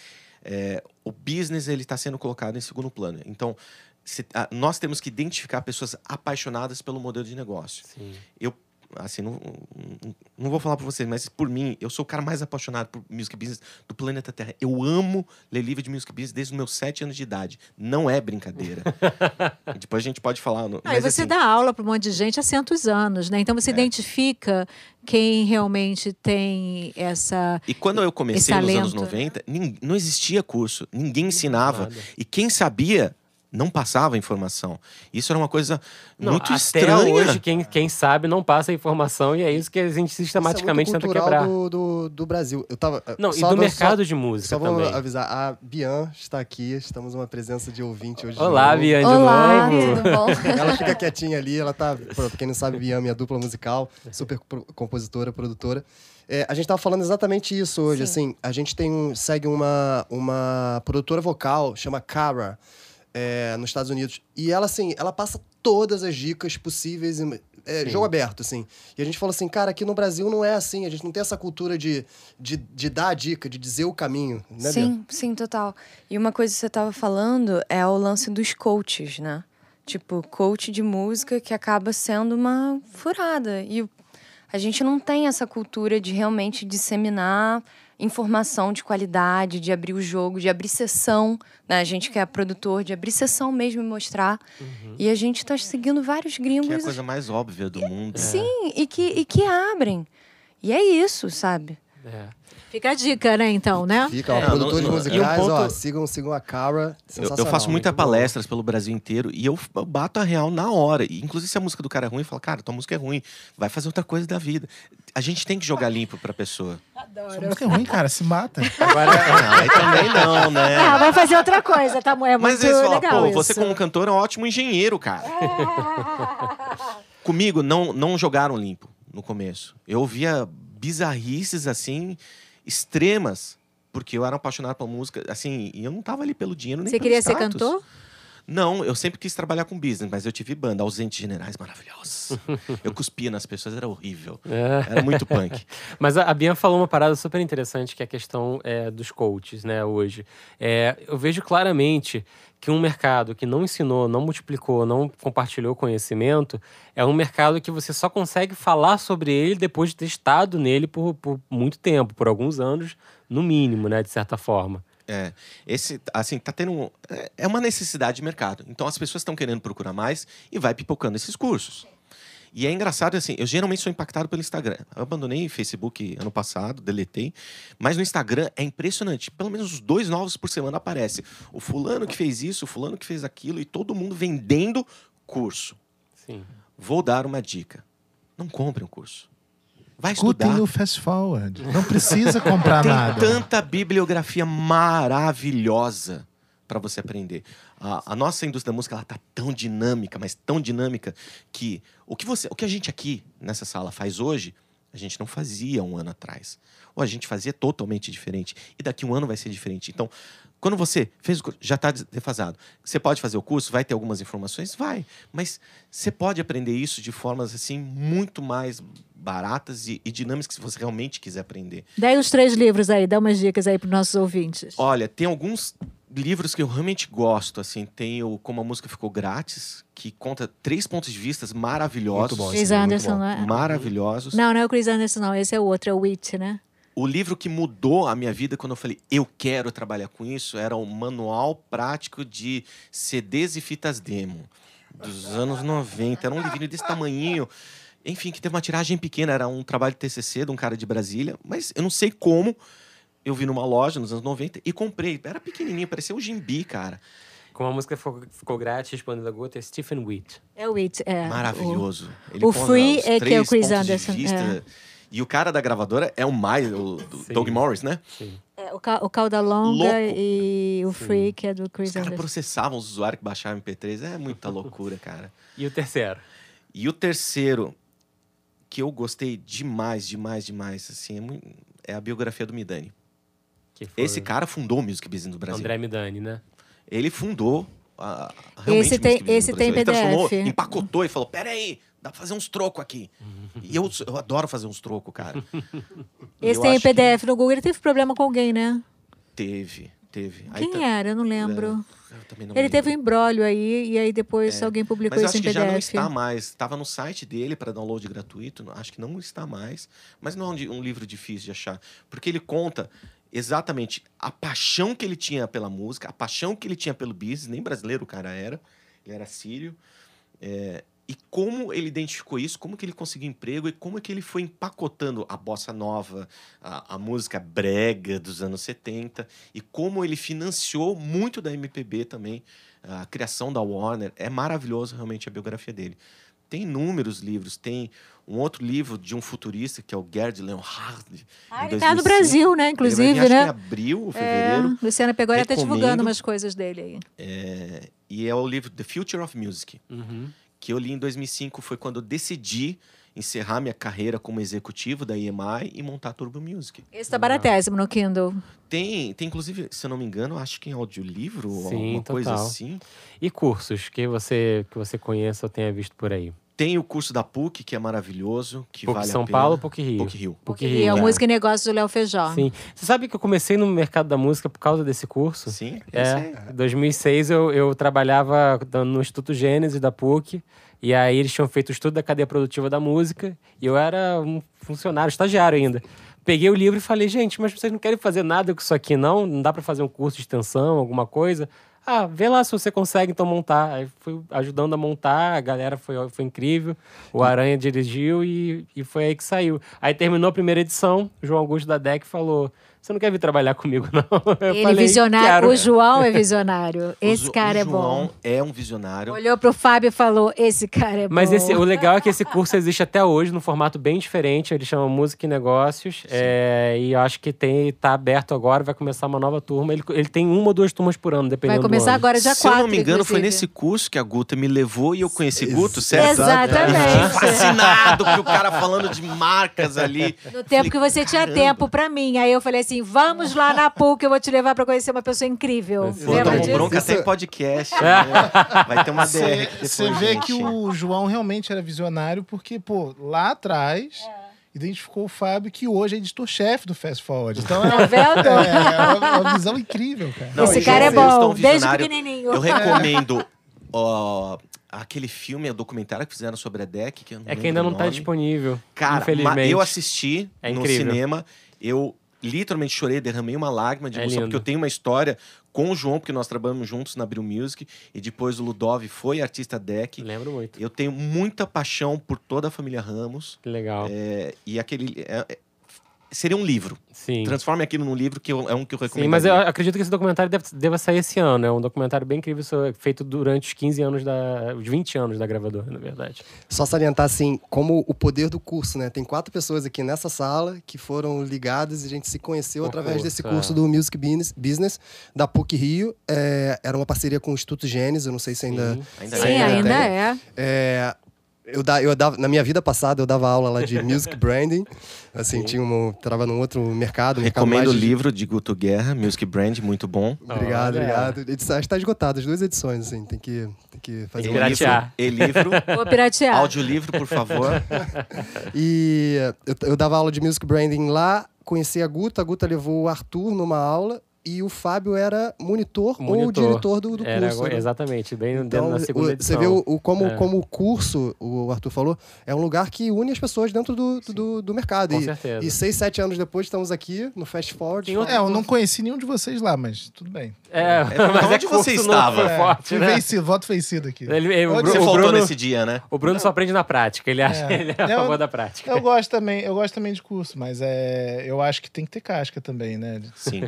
é, o business ele está sendo colocado em segundo plano. Então, se- ah, nós temos que identificar pessoas apaixonadas pelo modelo de negócio. Sim. Eu, assim, não, não- não vou falar para vocês, mas por mim, eu sou o cara mais apaixonado por music business do planeta Terra. Eu amo ler livro de music business desde os meus sete anos de idade. Não é brincadeira. *laughs* Depois a gente pode falar. no- e mas, você assim, dá aula para um monte de gente há centos anos, né? Então É. você identifica quem realmente tem essa. E quando eu comecei nos anos talento. 90, nin- não existia curso, ninguém ensinava. Nada. E quem sabia não passava informação. Isso era uma coisa Não, muito até estranha. hoje, quem, quem sabe não passa a informação e é isso que a gente sistematicamente Isso é tenta muito quebrar. cultural do, do, do Brasil. Eu tava, Não, e só do vou- mercado só, de música Só vamos também. avisar, a Bian está aqui, estamos uma presença de ouvinte hoje. de Olá, novo. Bian, de Olá, novo. tudo bom? *laughs* Ela fica quietinha ali, ela tá, pra quem não sabe, Bian, minha dupla musical, super compositora, produtora. É, a gente tava falando exatamente isso hoje, Sim. assim, a gente tem um, segue uma, uma produtora vocal, chama Cara, é, nos Estados Unidos, e ela, assim, ela passa todas as dicas possíveis, e, é, jogo aberto, assim. E a gente falou assim, cara, aqui no Brasil não é assim, a gente não tem essa cultura de, de, de dar a dica, de dizer o caminho, né? Sim, sim, total. E uma coisa que você estava falando é o lance dos coaches, né? Tipo, coach de música que acaba sendo uma furada. E a gente não tem essa cultura de realmente disseminar informação de qualidade, de abrir o jogo, de abrir sessão, né? A gente que é produtor, de abrir sessão mesmo e mostrar. E a gente tá seguindo vários gringos. Que é a coisa mais óbvia do mundo. Sim, e que, e que abrem. E é isso, sabe? É. Fica a dica, né, então, né? Fica, ó, É, produtores no- no- musicais, e um ó, ponto- sigam, sigam a Cara, Eu, eu faço muita muito bom. palestras pelo Brasil inteiro e eu, bato a real na hora. E, inclusive, se a música do cara é ruim, eu falo, cara, tua música é ruim, vai fazer outra coisa da vida. A gente tem que jogar limpo pra pessoa. Sua música é ruim, cara, se mata. *laughs* Agora, Ah, aí também não, né? Ah, vai fazer outra coisa, tá? É muito Mas eles falam, legal pô, isso. você como cantor é um ótimo engenheiro, cara. *laughs* Comigo, não, não jogaram limpo no começo. Eu ouvia bizarrices, assim, extremas. Porque eu era apaixonado pela música, assim, e eu não tava ali pelo dinheiro nem Você queria ser status. cantor? Não, eu sempre quis trabalhar com business, mas eu tive banda, ausentes generais maravilhosos. *laughs* eu cuspia nas pessoas, era horrível. É. Era muito punk. *laughs* Mas a, a Bia falou uma parada super interessante, que é a questão é, dos coaches, né, hoje. É, eu vejo claramente que um mercado que não ensinou, não multiplicou, não compartilhou conhecimento, é um mercado que você só consegue falar sobre ele depois de ter estado nele por, por muito tempo, por alguns anos, no mínimo, né, de certa forma. É, esse, assim, tá tendo. um- é- É uma necessidade de mercado. Então as pessoas estão querendo procurar mais e vai pipocando esses cursos. E é engraçado, assim, eu geralmente sou impactado pelo Instagram. Eu abandonei Facebook ano passado, deletei. Mas no Instagram é impressionante. Pelo menos os dois novos por semana aparecem. O fulano que fez isso, o fulano que fez aquilo, e todo mundo vendendo curso. Sim. Vou dar uma dica. Não compre um curso. Vai Escutem estudar. o Fast Forward. Não precisa comprar *laughs* Tem nada. tanta bibliografia maravilhosa para você aprender. A, a nossa indústria da música ela tá tão dinâmica, mas tão dinâmica que o que você, o que a gente aqui nessa sala faz hoje, a gente não fazia um ano atrás. Ou a gente fazia totalmente diferente. E daqui um ano vai ser diferente. Então, quando você fez o curso, já está defasado. Você pode fazer o curso, vai ter algumas informações? Vai. Mas você pode aprender isso de formas assim muito mais baratas e, e dinâmicas se você realmente quiser aprender. Daí os três livros aí, dá umas dicas aí para os nossos ouvintes. Olha, tem alguns livros que eu realmente gosto, assim. Tem o Como a Música Ficou Grátis, que conta três pontos de vista maravilhosos. Muito bom, Chris é muito Anderson, bom. né? Maravilhosos. Não, não é o Chris Anderson, não. Esse é o outro, é o Wit, né? O livro que mudou a minha vida quando eu falei, eu quero trabalhar com isso, era um manual prático de CDs e fitas demo. Dos anos 90. Era um livrinho desse tamanhinho. Enfim, que teve uma tiragem pequena. Era um trabalho de TCC de um cara de Brasília. Mas eu não sei como. Eu vi numa loja nos anos 90 e comprei. Era pequenininho, parecia um gimbi, cara. Como a música ficou, ficou grátis, respondendo a gota, é Stephen Witt. É o Wit, é. Maravilhoso. Ele o Free os é que é o Chris Anderson, vista. é. E o cara da gravadora é o mais, o, o Sim. Doug Morris, né? Sim. O, é, o, Ca- o Cauda Longa Louco. e o Sim. Free, que é do Os Chris caras Anderson. processavam os usuários que baixavam MP3. É muita *laughs* loucura, cara. E o terceiro? E o terceiro, que eu gostei demais, demais, demais, assim, é, é a biografia do Midani. Que foi Esse cara fundou o Music Business no Brasil. André Midani, né? Ele fundou a, realmente Esse tem- Music Business esse no tem Brasil. Ele transformou, PDF. empacotou e falou, peraí, dá pra fazer uns trocos aqui. e eu, eu adoro fazer uns trocos, cara. *laughs* Esse eu tem em acho que PDF no Google. Ele teve problema com alguém, né? Teve, teve. Aí Quem tá- era? Eu não lembro. Eu também não Ele teve um lembro. embrólio aí, e aí depois É. alguém publicou Mas isso acho em que já não PDF. está mais. Estava no site dele para download gratuito. Acho que não está mais. Mas não é um, um livro difícil de achar. Porque ele conta exatamente a paixão que ele tinha pela música, a paixão que ele tinha pelo business. Nem brasileiro o cara era. Ele era sírio. É, e como ele identificou isso, como que ele conseguiu emprego e como que ele foi empacotando a bossa nova, a, a música brega dos anos 70 e como ele financiou muito da MPB também, a criação da Warner. É maravilhoso realmente a biografia dele. Tem inúmeros livros, tem um outro livro de um futurista que é o Gerd Leonhard. Ah, ele tá no 2005. Brasil, né? Ele vai vir, Inclusive, acho que em né? abril ou É, fevereiro. Luciana Pegori até divulgando Recomendo. umas coisas dele aí. É, e é o livro The Future of Music Uhum. Que eu li em 2005 foi quando eu decidi encerrar minha carreira como executivo da EMI e montar a Turbo Music. Esse tá baratésimo no Kindle. Tem, tem inclusive, se eu não me engano, acho que em audiolivro ou alguma coisa total. assim. E cursos que você, que você conheça ou tenha visto por aí? Tem o curso da PUC, que é maravilhoso, que PUC vale São a pena. Paulo PUC Rio? PUC Rio. PUC E Rio. é o é. Música e Negócios do Léo Feijó. Sim. Você sabe que eu comecei no mercado da música por causa desse curso? Sim, eu sei. É, em 2006 eu, eu trabalhava no Instituto Gênesis da PUC, e aí eles tinham feito o estudo da cadeia produtiva da música, e eu era um funcionário, estagiário ainda. Peguei o livro e falei, gente, mas vocês não querem fazer nada com isso aqui, não? Não dá para fazer um curso de extensão, alguma coisa? Ah, vê lá se você consegue então montar. Aí fui ajudando a montar, a galera foi, foi incrível. O Aranha dirigiu e, e foi aí que saiu. Aí terminou a primeira edição, João Augusto da DEC falou: Você não quer vir trabalhar comigo, *laughs* não? Eu Ele falei, visionário. "Quero." O João é visionário. *laughs* Esse cara o é João bom. é um visionário. Olhou pro Fábio e falou: Esse cara é Mas bom. esse, o legal é que esse curso existe até hoje, num formato bem diferente. Ele chama Música e Negócios. é, e eu acho que tem, tá aberto agora, vai começar uma nova turma. Ele, ele tem uma ou duas turmas por ano, Vai dependendo do começar começar agora, dia Se eu 4, não me engano, foi inclusive. nesse curso que a Guta me levou e eu conheci Ex- Guto, certo? Exatamente. Fascinado que o cara falando de marcas ali. No tempo que você tinha caramba. tempo pra mim. Aí eu falei assim: vamos lá na PUC, eu vou te levar pra conhecer uma pessoa incrível. Pô, Lembra disso? bronca até em podcast. né? Vai ter uma DR Você vê gente. que o João realmente era visionário, porque, pô, lá atrás identificou o Fábio, que hoje é editor-chefe do Fast Forward. *laughs* Então é, Tá vendo? é, é uma, uma visão incrível, cara. Não, Esse cara é bom, desde pequenininho. Eu *laughs* recomendo ó, aquele filme, o documentário que fizeram sobre a DEC. Que eu não É que ainda não tá nome. disponível. Cara, infelizmente. eu assisti É no cinema, eu literalmente chorei, derramei uma lágrima de É emoção, lindo. porque eu tenho uma história com o João, porque nós trabalhamos juntos na Abril Music, e depois o Ludov foi artista DEC. Lembro muito. Eu tenho muita paixão por toda a família Ramos, Que legal. é, e aquele... é- é- seria um livro. Sim. Transforme aquilo num livro, que eu- é um que eu recomendo. Sim, mas eu acredito que esse documentário deve, deva sair esse ano. É um documentário bem incrível, so- feito durante os 15 anos da. os 20 anos da gravadora, na verdade. Só salientar, assim, como o poder do curso, né? Tem quatro pessoas aqui nessa sala que foram ligadas e a gente se conheceu através curso, desse é. curso do Music Business, Business da PUC Rio. É, era uma parceria com o Instituto Gênesis, eu não sei se ainda... Sim. Ainda Sim, ainda ainda é. É, eu, da, eu dava, na minha vida passada, eu dava aula lá de *laughs* Music Branding. Assim, Sim. tinha um, trava num outro mercado. um mercado Recomendo o mais de- livro de Guto Guerra, Music Brand, muito bom. Obrigado, Olha. obrigado. Edição, acho que tá esgotado, as duas edições, assim. Tem que, tem que fazer Tem um piratear. E-livro, *laughs* Vou piratear. audiolivro, por favor. E eu, eu dava aula de music branding lá, conheci a Guta, a Guta levou o Arthur numa aula e o Fábio era monitor, ou Monitor. diretor do, do Era, curso. né? exatamente, bem dentro Então, da segunda o- edição. você vê o, o- como, É. como o curso, o Arthur falou, é um lugar que une as pessoas dentro do, do, do mercado. Com e, certeza. e seis, sete anos depois estamos aqui no Fast Forward. Outro- É, eu não conheci nenhum de vocês lá, mas tudo bem. É, porque *laughs* mas é onde curso você estava? É, forte, fui né? vencido, voto vencido aqui. Ele, ele- o, Onde Bru- você o faltou Bruno, nesse dia, né? o Bruno só aprende na prática. Ele acha É. que ele é a Eu- favor da prática. Eu gosto também, eu gosto também de curso, mas é, eu acho que tem que ter casca também, né? Sim.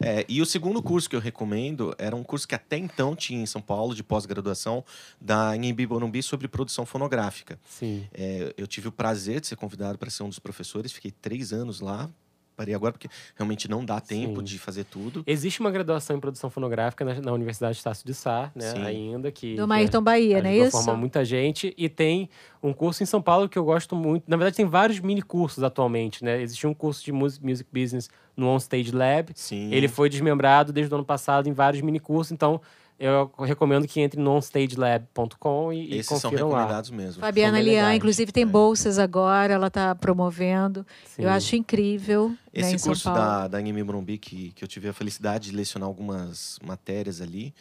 É, *laughs* e o segundo curso que eu recomendo era um curso que até então tinha em São Paulo, de pós-graduação, da Anhembi Morumbi, sobre produção fonográfica. Sim. É, eu tive o prazer de ser convidado para ser um dos professores, fiquei três anos lá. Parei agora porque realmente não dá tempo Sim. de fazer tudo. Existe uma graduação em produção fonográfica na, na Universidade Estácio de Sá, né? Sim. Ainda que. Do Maírton Bahia, não é isso? formar muita gente. E tem um curso em São Paulo que eu gosto muito. Na verdade, tem vários mini cursos atualmente, né? Existe um curso de Music, music Business no On Stage Lab. Sim. Ele foi desmembrado desde o ano passado em vários mini cursos, então eu recomendo que entre no onstagelab.com e, e Esses são confiram lá. recomendados mesmo. Fabiana São Lian, inclusive, tem bolsas agora, ela está promovendo. Sim. Eu acho incrível. né, Esse São curso da, da Anhembi Morumbi, que, que eu tive a felicidade de lecionar algumas matérias ali,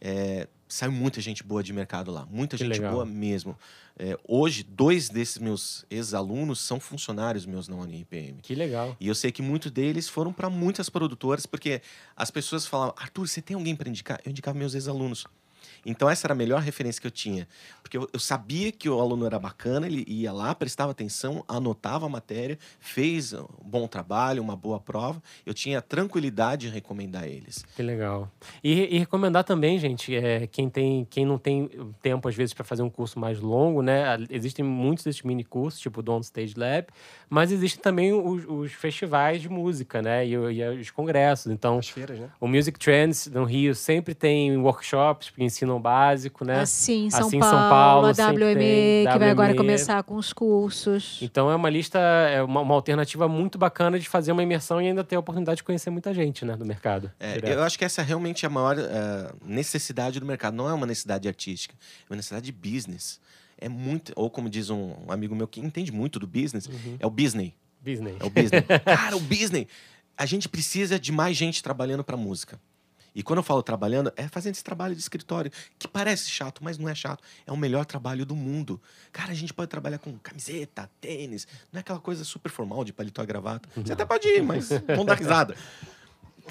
é, saiu muita gente boa de mercado lá. Muita Que gente legal. boa mesmo. É, hoje, dois desses meus ex-alunos são funcionários meus na UniPM. Que legal. E eu sei que muitos deles foram para muitas produtoras, porque as pessoas falavam, Arthur, você tem alguém para indicar? Eu indicava meus ex-alunos. Então essa era a melhor referência que eu tinha. Porque eu, eu sabia que o aluno era bacana, ele ia lá, prestava atenção, anotava a matéria, fez um bom trabalho, uma boa prova. Eu tinha tranquilidade em recomendar eles. Que legal. E, e recomendar também, gente, é, quem, tem, quem não tem tempo, às vezes, para fazer um curso mais longo, né? a- Existem muitos desses mini cursos, tipo o Don't Stage Lab, mas existem também os, os festivais de música, né? E, e os congressos. Então, As feiras, né? o Music Trends no Rio sempre tem workshops que ensinam o básico, né? Assim, São, Assim, Paulo, São Paulo a sempre WME, tem, que vai agora WME. começar com os cursos. Então é uma lista, é uma, uma alternativa muito bacana de fazer uma imersão e ainda ter a oportunidade de conhecer muita gente, né, do mercado. É, eu acho que essa é realmente a maior eh, necessidade do mercado. Não é uma necessidade artística, é uma necessidade de business. É muito, ou como diz um amigo meu que entende muito do business, Uhum. é o business. Business. É o business. *laughs* Cara, o business. A gente precisa de mais gente trabalhando para música. E quando eu falo trabalhando, é fazendo esse trabalho de escritório, que parece chato, mas não é chato. É o melhor trabalho do mundo. Cara, a gente pode trabalhar com camiseta, tênis, não é aquela coisa super formal de paletó e gravata. Você até pode ir, mas vamos dar risada.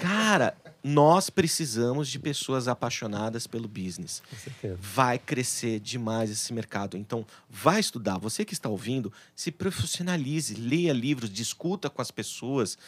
Cara, nós precisamos de pessoas apaixonadas pelo business Com certeza. vai crescer demais esse mercado. Então, vai estudar. Você que está ouvindo, se profissionalize, leia livros, discuta com as pessoas,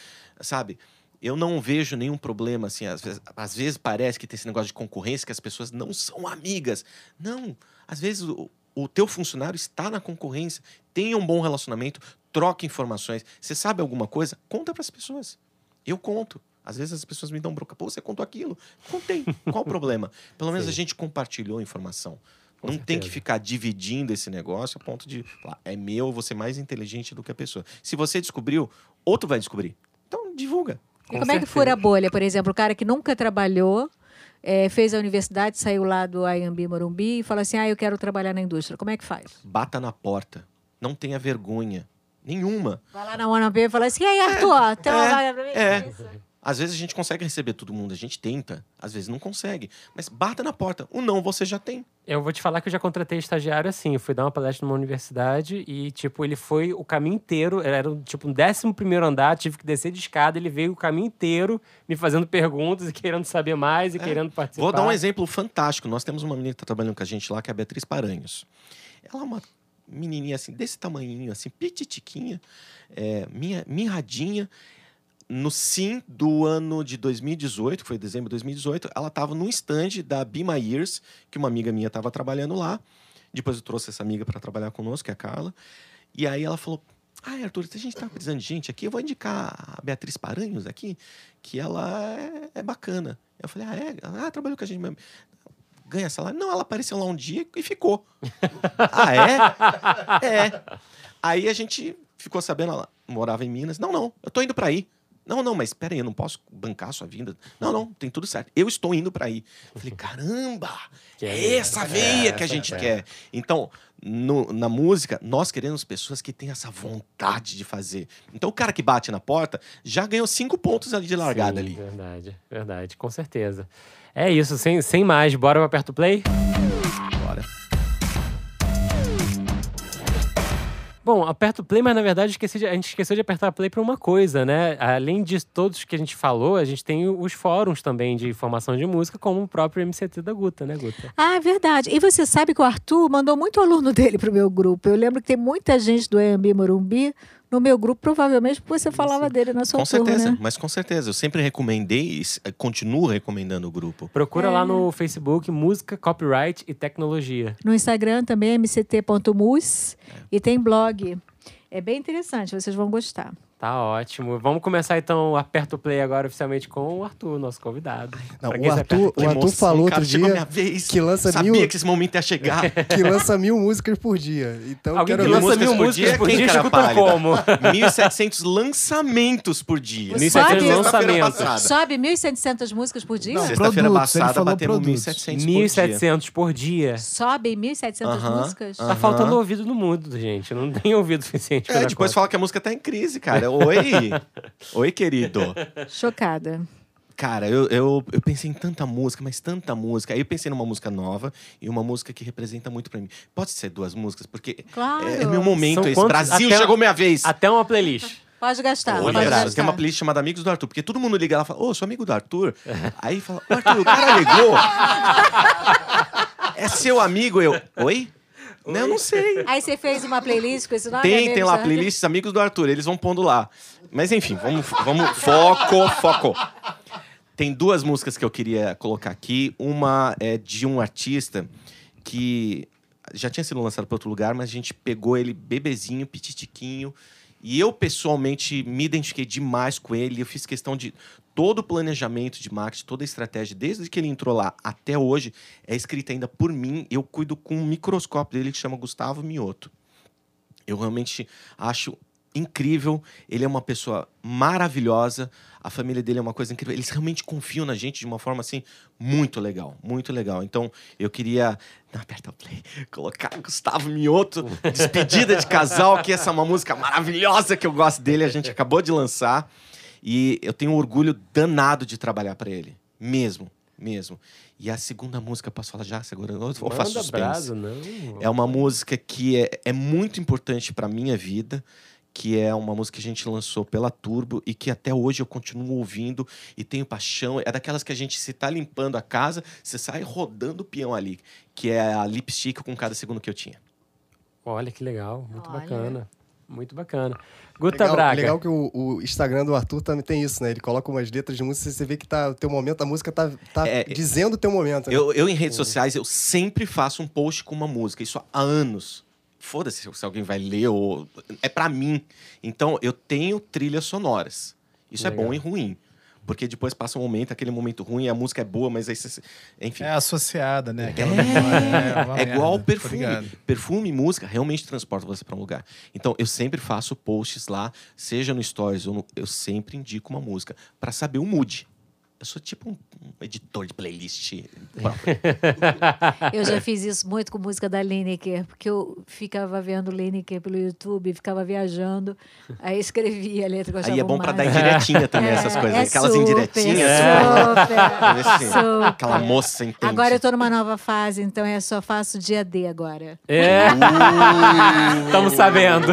sabe? Eu não vejo nenhum problema, assim, às vezes, às vezes parece que tem esse negócio de concorrência, que as pessoas não são amigas. Não, às vezes o, o teu funcionário está na concorrência, tenha um bom relacionamento, troque informações. Você sabe alguma coisa? Conta para as pessoas. Eu conto. Às vezes as pessoas me dão bronca. Pô, você contou aquilo? Contei. Qual o problema? Pelo menos Sim. a gente compartilhou a informação. Com não tem que certeza. ficar dividindo esse negócio a ponto de falar, é meu, eu vou ser mais inteligente do que a pessoa. Se você descobriu, outro vai descobrir. Então, divulga. E Com como é que certeza. fura a bolha, por exemplo? O cara que nunca trabalhou, eh, fez a universidade, saiu lá do Ayambi Morumbi e fala assim: ah, eu quero trabalhar na indústria. Como é que faz? Bata na porta. Não tenha vergonha. Nenhuma. Vai lá na OneUp e fala assim: e aí, Arthur, tem uma é, vaga pra mim? é. Às vezes a gente consegue receber todo mundo, a gente tenta. Às vezes não consegue. Mas bata na porta. O não você já tem. Eu vou te falar que eu já contratei estagiário assim. Eu fui dar uma palestra numa universidade e, tipo, ele foi o caminho inteiro. Era tipo um décimo primeiro andar, tive que descer de escada. Ele veio o caminho inteiro me fazendo perguntas e querendo saber mais e querendo participar. Vou dar um exemplo fantástico. Nós temos uma menina que está trabalhando com a gente lá, que é a Beatriz Paranhos. Ela é uma menininha assim, desse tamanhinho, assim, pititiquinha, é, minha, mirradinha. No sim do ano de 2018, que foi dezembro de 2018, ela estava num stand da Be My Years, que uma amiga minha estava trabalhando lá. Depois eu trouxe essa amiga para trabalhar conosco, que é a Carla. E aí ela falou: Ah, Arthur, se a gente tá precisando de gente aqui, eu vou indicar a Beatriz Paranhos aqui, que ela é, é bacana. Eu falei: Ah, é? Ah, trabalhou com a gente mesmo. Ganha salário? Não, ela apareceu lá um dia e ficou. *laughs* ah, é? É. Aí a gente ficou sabendo, ela morava em Minas. Não, não, eu tô indo para aí. Não, não, mas espera aí, eu não posso bancar a sua vinda. Não, não, tem tudo certo. Eu estou indo para aí. Falei, caramba, é é essa veia que a gente é. quer. Então, no- na música, nós queremos pessoas que têm essa vontade de fazer. Então, o cara que bate na porta já ganhou cinco pontos ali de largada Sim, ali. Verdade, verdade, com certeza. É isso, sem, sem mais, bora pro Aperto Play? Bora. Bom, aperta o play, mas na verdade de- a gente esqueceu de apertar play para uma coisa, né? Além de todos que a gente falou, a gente tem os fóruns também de informação de música, como o próprio MCT da Guta, né, Guta? Ah, é verdade. E você sabe que o Arthur mandou muito aluno *laughs* dele pro meu grupo. Eu lembro que tem muita gente do EMB Morumbi no meu grupo, provavelmente porque você falava dele na sua Com turma, certeza, né? mas com certeza. Eu sempre recomendei e s- continuo recomendando o grupo. Procura É. lá no Facebook Música, Copyright e Tecnologia. No Instagram também, mct.mus. E tem blog. É bem interessante, vocês vão gostar. Tá ótimo. Vamos começar então o Aperto Play agora oficialmente com o Arthur, nosso convidado. Não, o Arthur, aperta o? Arthur falou cara, outro dia vez. que lança Sabia mil- que esse momento ia chegar. *laughs* que lança mil músicas por dia. Então, Alguém quero que lança mil músicas por músicas dia, dia, escuta como? *laughs* 1.700 lançamentos por dia. Você 1.700 sabe? Sexta-feira lançamentos. Sobe 1.700 músicas por dia? Sexta-feira passada batemos produtos. 1.700 por dia. 1.700 por dia. Sobe 1.700 Aham, músicas? aham. Tá faltando ouvido no mundo, gente. Não tem ouvido suficiente É, depois conta. fala que a música tá em crise, cara. Oi! Oi, querido. Chocada. Cara, eu, eu, eu pensei em tanta música, mas tanta música. Aí eu pensei numa música nova e uma música que representa muito pra mim. Pode ser duas músicas, porque Claro. é, é meu momento São esse. quantos? Brasil, Até- chegou minha vez. Até uma playlist. Pode gastar. Olha, pode gastar. tem uma playlist chamada Amigos do Arthur, porque todo mundo liga lá e fala, ô, sou amigo do Arthur. Aí fala, ô, Arthur, o cara ligou. *laughs* é seu amigo? Eu, oi? Não, eu não sei. Aí você fez uma playlist com esse nome? Tem, tem lá playlists Amigos do Arthur, eles vão pondo lá. Mas enfim, vamos, vamos foco, foco. Tem duas músicas que eu queria colocar aqui. Uma é de um artista que já tinha sido lançado para outro lugar, mas a gente pegou ele bebezinho, pititiquinho. E eu, pessoalmente, me identifiquei demais com ele. Eu fiz questão de todo o planejamento de marketing, toda a estratégia, desde que ele entrou lá até hoje, é escrita ainda por mim. Eu cuido com um microscópio dele que chama Gustavo Mioto. Eu realmente acho incrível. Ele é uma pessoa maravilhosa. A família dele é uma coisa incrível. Eles realmente confiam na gente de uma forma assim muito legal, muito legal. Então eu queria, não *laughs* aperta o play, colocar Gustavo Mioto, despedida de casal, que essa é uma música maravilhosa que eu gosto dele. A gente acabou de lançar e eu tenho um orgulho danado de trabalhar para ele, mesmo, mesmo. E a segunda música, posso falar já? Segura, ou faço Manda suspense? brasa, não. É uma música que é, é muito importante para minha vida, que é uma música que a gente lançou pela Turbo e que até hoje eu continuo ouvindo e tenho paixão. É daquelas que a gente, se tá limpando a casa, você sai rodando o peão ali, que é a lipstick com cada segundo que eu tinha. Olha que legal, muito Olha. bacana. Muito bacana. Guta Legal, Braga. legal que o, o Instagram do Arthur também tem isso, né? Ele coloca umas letras de música e você vê que tá, o teu momento, a música tá, tá É, dizendo o teu momento. Né? Eu, eu, em redes sociais, eu sempre faço um post com uma música, isso há anos. Foda-se se alguém vai ler ou. É pra mim. Então, eu tenho trilhas sonoras. Isso Legal. é bom e ruim. Porque depois passa um momento, aquele momento ruim, a música é boa, mas aí você. Enfim. É associada, né? É. memória, uma É igual perfume. Perfume e música realmente transportam você para um lugar. Então, eu sempre faço posts lá, seja no Stories ou no. Eu sempre indico uma música para saber o mood. Eu sou tipo um, um editor de playlist próprio. *laughs* Eu já fiz isso muito com música da Lineker, porque eu ficava vendo Lineker pelo YouTube, ficava viajando, aí escrevia a letra que eu Aí achava é bom para dar massa. indiretinha também, É, essas coisas. é Aquelas super, indiretinhas. super, Ver se *laughs* super. Aquela moça entende. Agora eu tô numa nova fase, então eu só faço dia D agora. É, Uh! estamos sabendo.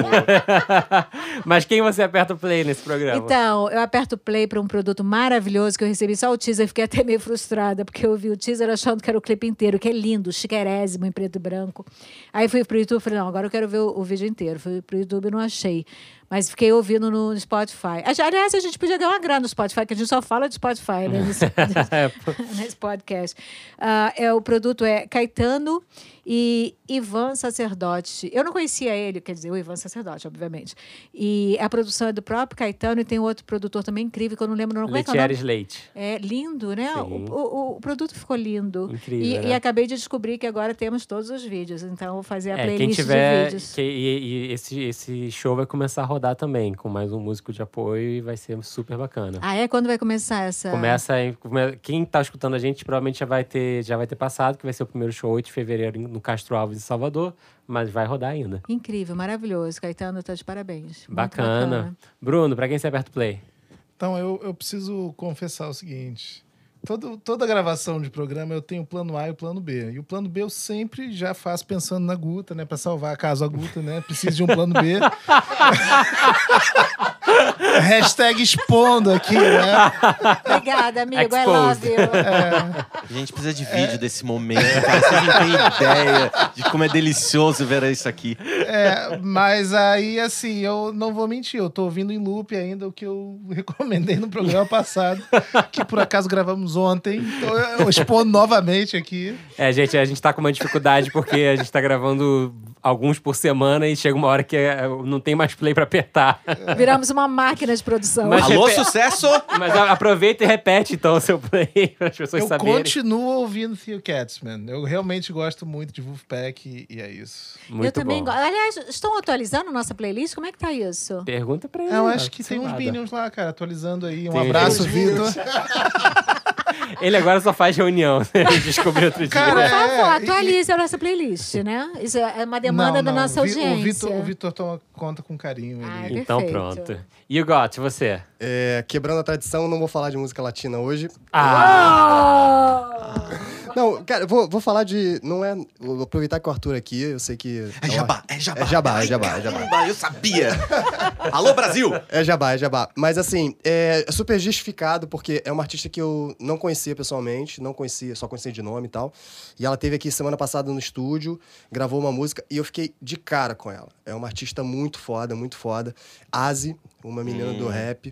*laughs* Mas quem você aperta o play nesse programa? Então, eu aperto play para um produto maravilhoso que eu recebi só o teaser, fiquei até meio frustrada, porque eu vi o teaser achando que era o clipe inteiro, que é lindo, chiquerésimo, em preto e branco. Aí fui pro YouTube e falei, não, agora eu quero ver o, o vídeo inteiro. Fui pro YouTube e não achei. Mas fiquei ouvindo no Spotify. Aliás, a gente podia ganhar uma grana no Spotify, que a gente só fala de Spotify, né? Nesse, *laughs* *laughs* nesse podcast. Ah, é, o produto é Caetano e Ivan Sacerdote. Eu não conhecia ele, quer dizer, o Ivan Sacerdote, obviamente. E a produção é do próprio Caetano e tem outro produtor também incrível, que eu não lembro o nome. Como é que é? Letieres Leite. É lindo, né? O, o- o produto ficou lindo. Incrível, E, né? e acabei de descobrir que agora temos todos os vídeos. Então, vou fazer a É, quem playlist de tiver. vídeos. que- e e esse, esse show vai começar a rodar também, com mais um músico de apoio e vai ser super bacana. Ah, é? Quando vai começar essa? Começa em, come- quem tá escutando a gente provavelmente já vai ter já vai ter passado, que vai ser o primeiro show 8 de fevereiro no Castro Alves em Salvador, mas vai rodar ainda. Incrível, maravilhoso. Caetano, tá de parabéns. Muito Bacana. Bruno, pra quem você aperta o play? Então, eu, eu preciso confessar o seguinte. Todo, toda gravação de programa eu tenho o plano A e o plano B. E o plano B eu sempre já faço pensando na Guta, né? Pra salvar caso a Guta, né? Precisa de um plano B. *laughs* Hashtag expondo aqui, né? Obrigada, amigo. I Exposed. love you. A gente precisa de vídeo desse momento, cara. Vocês não têm ideia de como é delicioso ver isso aqui. É, mas aí, assim, eu não vou mentir, eu tô ouvindo em loop ainda o que eu *laughs* recomendei no programa passado, que por acaso gravamos ontem. Então eu expondo *laughs* novamente aqui. É, gente, a gente tá com uma dificuldade porque a gente tá gravando alguns por semana e chega uma hora que é, não tem mais play pra apertar. Viramos uma máquina de produção. Mas- Alô, sucesso! Mas a- aproveita e repete então o seu play para *laughs* as pessoas Eu saberem. continuo ouvindo Theo Catsman. Eu realmente gosto muito de Wolfpack e, e é isso. Muito eu também bom. gosto. Aliás, estão atualizando nossa playlist? Como é que tá isso? Pergunta pra ele. Eu acho que tem uns. Minions lá, cara, atualizando aí. Um Tem. abraço, Vitor. *laughs* *laughs* Ele agora só faz reunião. *laughs* Ele descobriu outro dia. Cara, Por É, favor, e- atualize a nossa playlist, né? Isso é uma demanda da nossa o Vi- audiência. O Vitor, o Vitor toma conta com carinho. Ah, Ele... então pronto. E o Got, você? É, quebrando a tradição, não vou falar de música latina hoje. Ah! Não, cara, eu vou, vou falar de. Não é. Vou aproveitar que o Arthur aqui, eu sei que. É jabá, é jabá. É jabá, é jabá, é jabá. Eu sabia. Alô, Brasil! É jabá, é jabá. Mas assim, é super justificado, porque é uma artista que eu não conhecia pessoalmente, não conhecia, só conhecia de nome e tal. E ela teve aqui semana passada no estúdio, gravou uma música e eu fiquei de cara com ela. É uma artista muito foda, muito foda. Asi, uma menina do rap.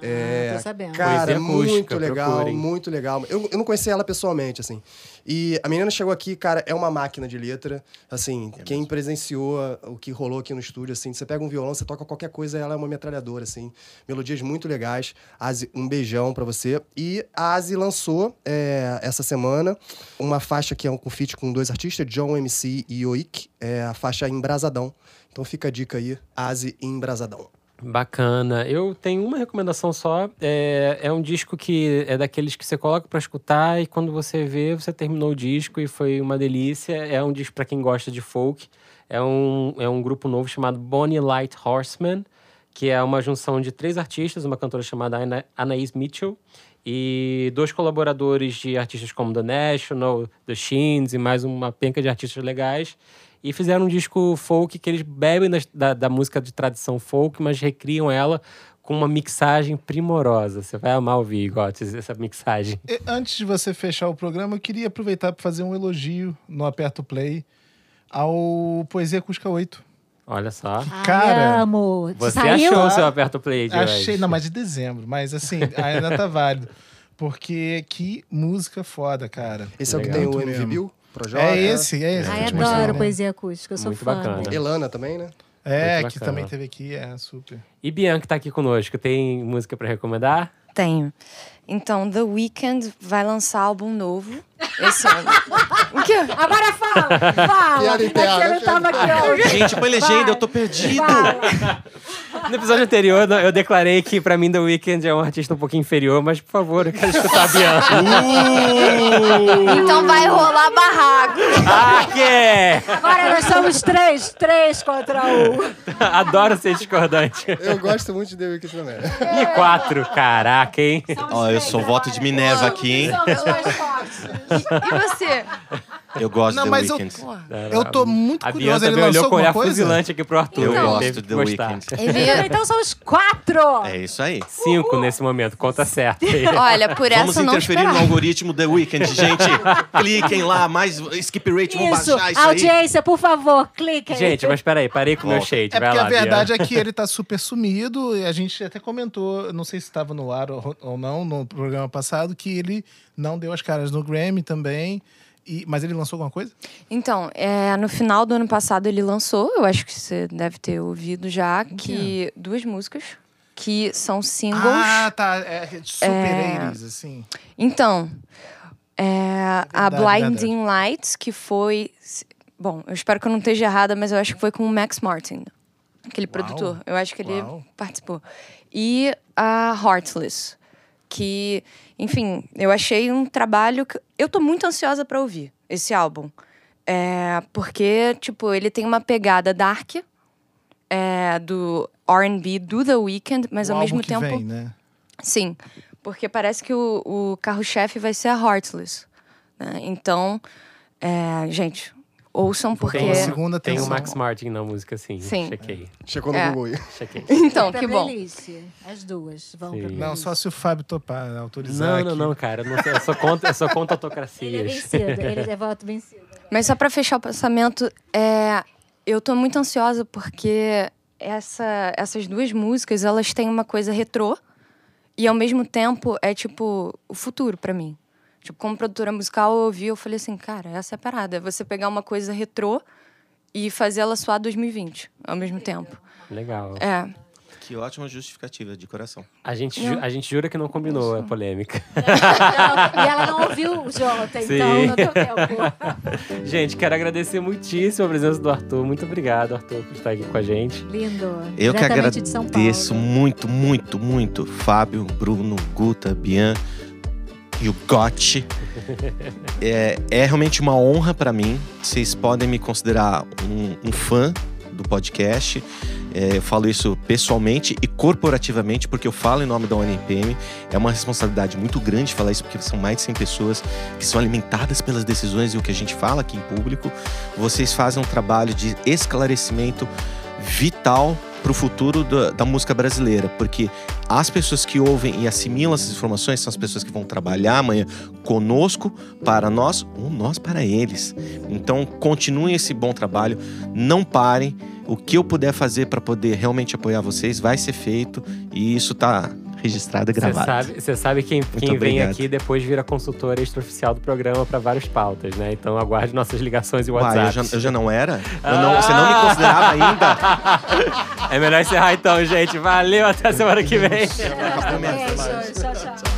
É, tô sabendo. Cara, acústica, muito legal, procurem. muito legal. Eu, eu não conhecia ela pessoalmente, assim. E a menina chegou aqui, cara, é uma máquina de letra. Assim, quem presenciou a- o que rolou aqui no estúdio, assim, você pega um violão, você toca qualquer coisa, ela é uma metralhadora, assim. Melodias muito legais. Asi, um beijão pra você. E a Asi lançou é, essa semana uma faixa que é um feat com dois artistas, John MC e Oik, é a faixa Embrasadão. Então fica a dica aí, Asi Embrasadão. Bacana. Eu tenho uma recomendação só. É, é um disco que é daqueles que você coloca pra escutar e quando você vê, você terminou o disco e foi uma delícia. É um disco pra quem gosta de folk. É um, é um grupo novo chamado Bonnie Light Horseman, que é uma junção de três artistas, uma cantora chamada Ana, Anaïs Mitchell e dois colaboradores de artistas como The National, The Sheens e mais uma penca de artistas legais. E fizeram um disco folk que eles bebem das- da, da música de tradição folk, mas recriam ela com uma mixagem primorosa. Você vai amar ouvir, Gottes, essa mixagem. E, Antes de você fechar o programa, eu queria aproveitar para fazer um elogio no Aperto Play ao Poesia Acústica 8. Olha só. Ai, Cara, amo. Você Saiu? achou o seu aperto play de Achei, hoje. não, mas de dezembro. Mas assim, *laughs* ainda tá válido. Porque que música foda, cara. Esse é o que Legal. tem o MV. Bill? Projota. É esse, é esse. Ai, adoro né? poesia acústica, eu sou Muito fã. bacana. Elana também, né? É, Muito que bacana. também teve aqui, é super. E Bianca tá aqui conosco. Tem música pra recomendar? Tenho. Então, The Weeknd vai lançar álbum novo esse ano. *laughs* O quê? Agora fala! Fala! Piada É não tava aqui hoje. Gente, põe legenda, eu tô perdido. Fala. No episódio anterior, eu declarei que pra mim The Weeknd é um artista um pouquinho inferior, mas por favor, eu quero escutar a Bianca. *laughs* Então vai rolar barraco. ah, que? Agora nós somos três, três contra um. *laughs* Adoro ser discordante. Eu gosto muito de The Weeknd também. E quatro, caraca, hein? Ó, eu sou voto de Minerva aqui, hein? E você? *laughs* Eu gosto Não, do mas eu- Weeknd. Eu tô muito A curioso. Bianca Ele também olhou lançou com olhar alguma coisa? fuzilante aqui pro Arthur. Eu *laughs* ele gosto do que gostar. Weeknd. Então somos quatro. É isso aí. Cinco nesse momento, conta certa aí. *laughs* Olha, por Vamos essa eu não interferir no esperava. algoritmo The Weeknd, gente. *laughs* Cliquem lá, mais skip rate, vamos Isso, baixar isso aí. audiência, por favor, cliquem. Gente, mas peraí, parei com o meu shade. É Vai porque lá, a verdade Bia. é que ele tá super sumido e a gente até comentou, não sei se estava no ar ou, ou não, no programa passado, que ele não deu as caras no Grammy também. E, mas ele lançou alguma coisa? Então, é, no final do ano passado ele lançou, eu acho que você deve ter ouvido já, que duas músicas que são singles. Ah, tá. É super 80s, assim. Então, é, a Blinding Lights, que foi. Bom, eu espero que eu não esteja errada, mas eu acho que foi com o Max Martin, aquele Uau. produtor. Eu acho que ele Uau. participou. E a Heartless, que, enfim, eu achei um trabalho que. Eu tô muito ansiosa pra ouvir esse álbum. É, porque, tipo, ele tem uma pegada dark é, do RB do The Weeknd, mas O ao mesmo tempo. Vem, né? Sim, porque parece que o, o carro-chefe vai ser a Heartless. né? Então, é, gente, ouçam porque. Tem uma segunda Tem o atenção. Max Martin na música, sim. Sim. Chequei, Chegou no É. Google aí. *laughs* chequei. *laughs* Então, que bom. As duas vão Sim. pra Não, só se o Fábio topar, autorizar. Não, não, aqui. não, cara. Não sei, eu sou contra, eu sou contra Ele é autocracias. vencido, ele é voto vencido. *laughs* Mas só pra fechar o pensamento, é, eu tô muito ansiosa porque essa, essas duas músicas, elas têm uma coisa retrô e ao mesmo tempo é tipo o futuro pra mim. Tipo, como produtora musical, eu ouvi, eu falei assim, cara, essa é a parada. É você pegar uma coisa retrô e fazer ela soar 2020 ao mesmo tempo. Legal. É. Que ótima justificativa, de coração. A gente, ju- a gente jura que não combinou a polêmica. *laughs* Não, e ela não ouviu o Jonathan, Sim. então não deu tempo. *laughs* Gente, quero agradecer muitíssimo a presença do Arthur. Muito obrigado, Arthur, por estar aqui com a gente. Lindo. Eu que agradeço muito, muito, muito. Fábio, Bruno, Guta, Bian o Gotti. *laughs* É, é realmente uma honra para mim. Vocês podem me considerar um, um fã do podcast. É, eu falo isso pessoalmente e corporativamente, porque eu falo em nome da ONPM. É uma responsabilidade muito grande falar isso, porque são mais de 100 pessoas que são alimentadas pelas decisões e o que a gente fala aqui em público. Vocês fazem um trabalho de esclarecimento vital para o futuro da, da música brasileira, porque as pessoas que ouvem e assimilam essas informações são as pessoas que vão trabalhar amanhã conosco, para nós, ou nós para eles. Então, continuem esse bom trabalho, não parem. O que eu puder fazer para poder realmente apoiar vocês vai ser feito e isso tá registrado e Você gravado. sabe, você sabe quem, quem vem aqui depois vira consultora extraoficial do programa para várias pautas, né? Então aguarde nossas ligações e Uai, WhatsApp. eu já, eu já não era? Eu não- você não me considerava ainda? *laughs* É melhor encerrar então, gente. Valeu, até a semana que vem. Tchau, tchau.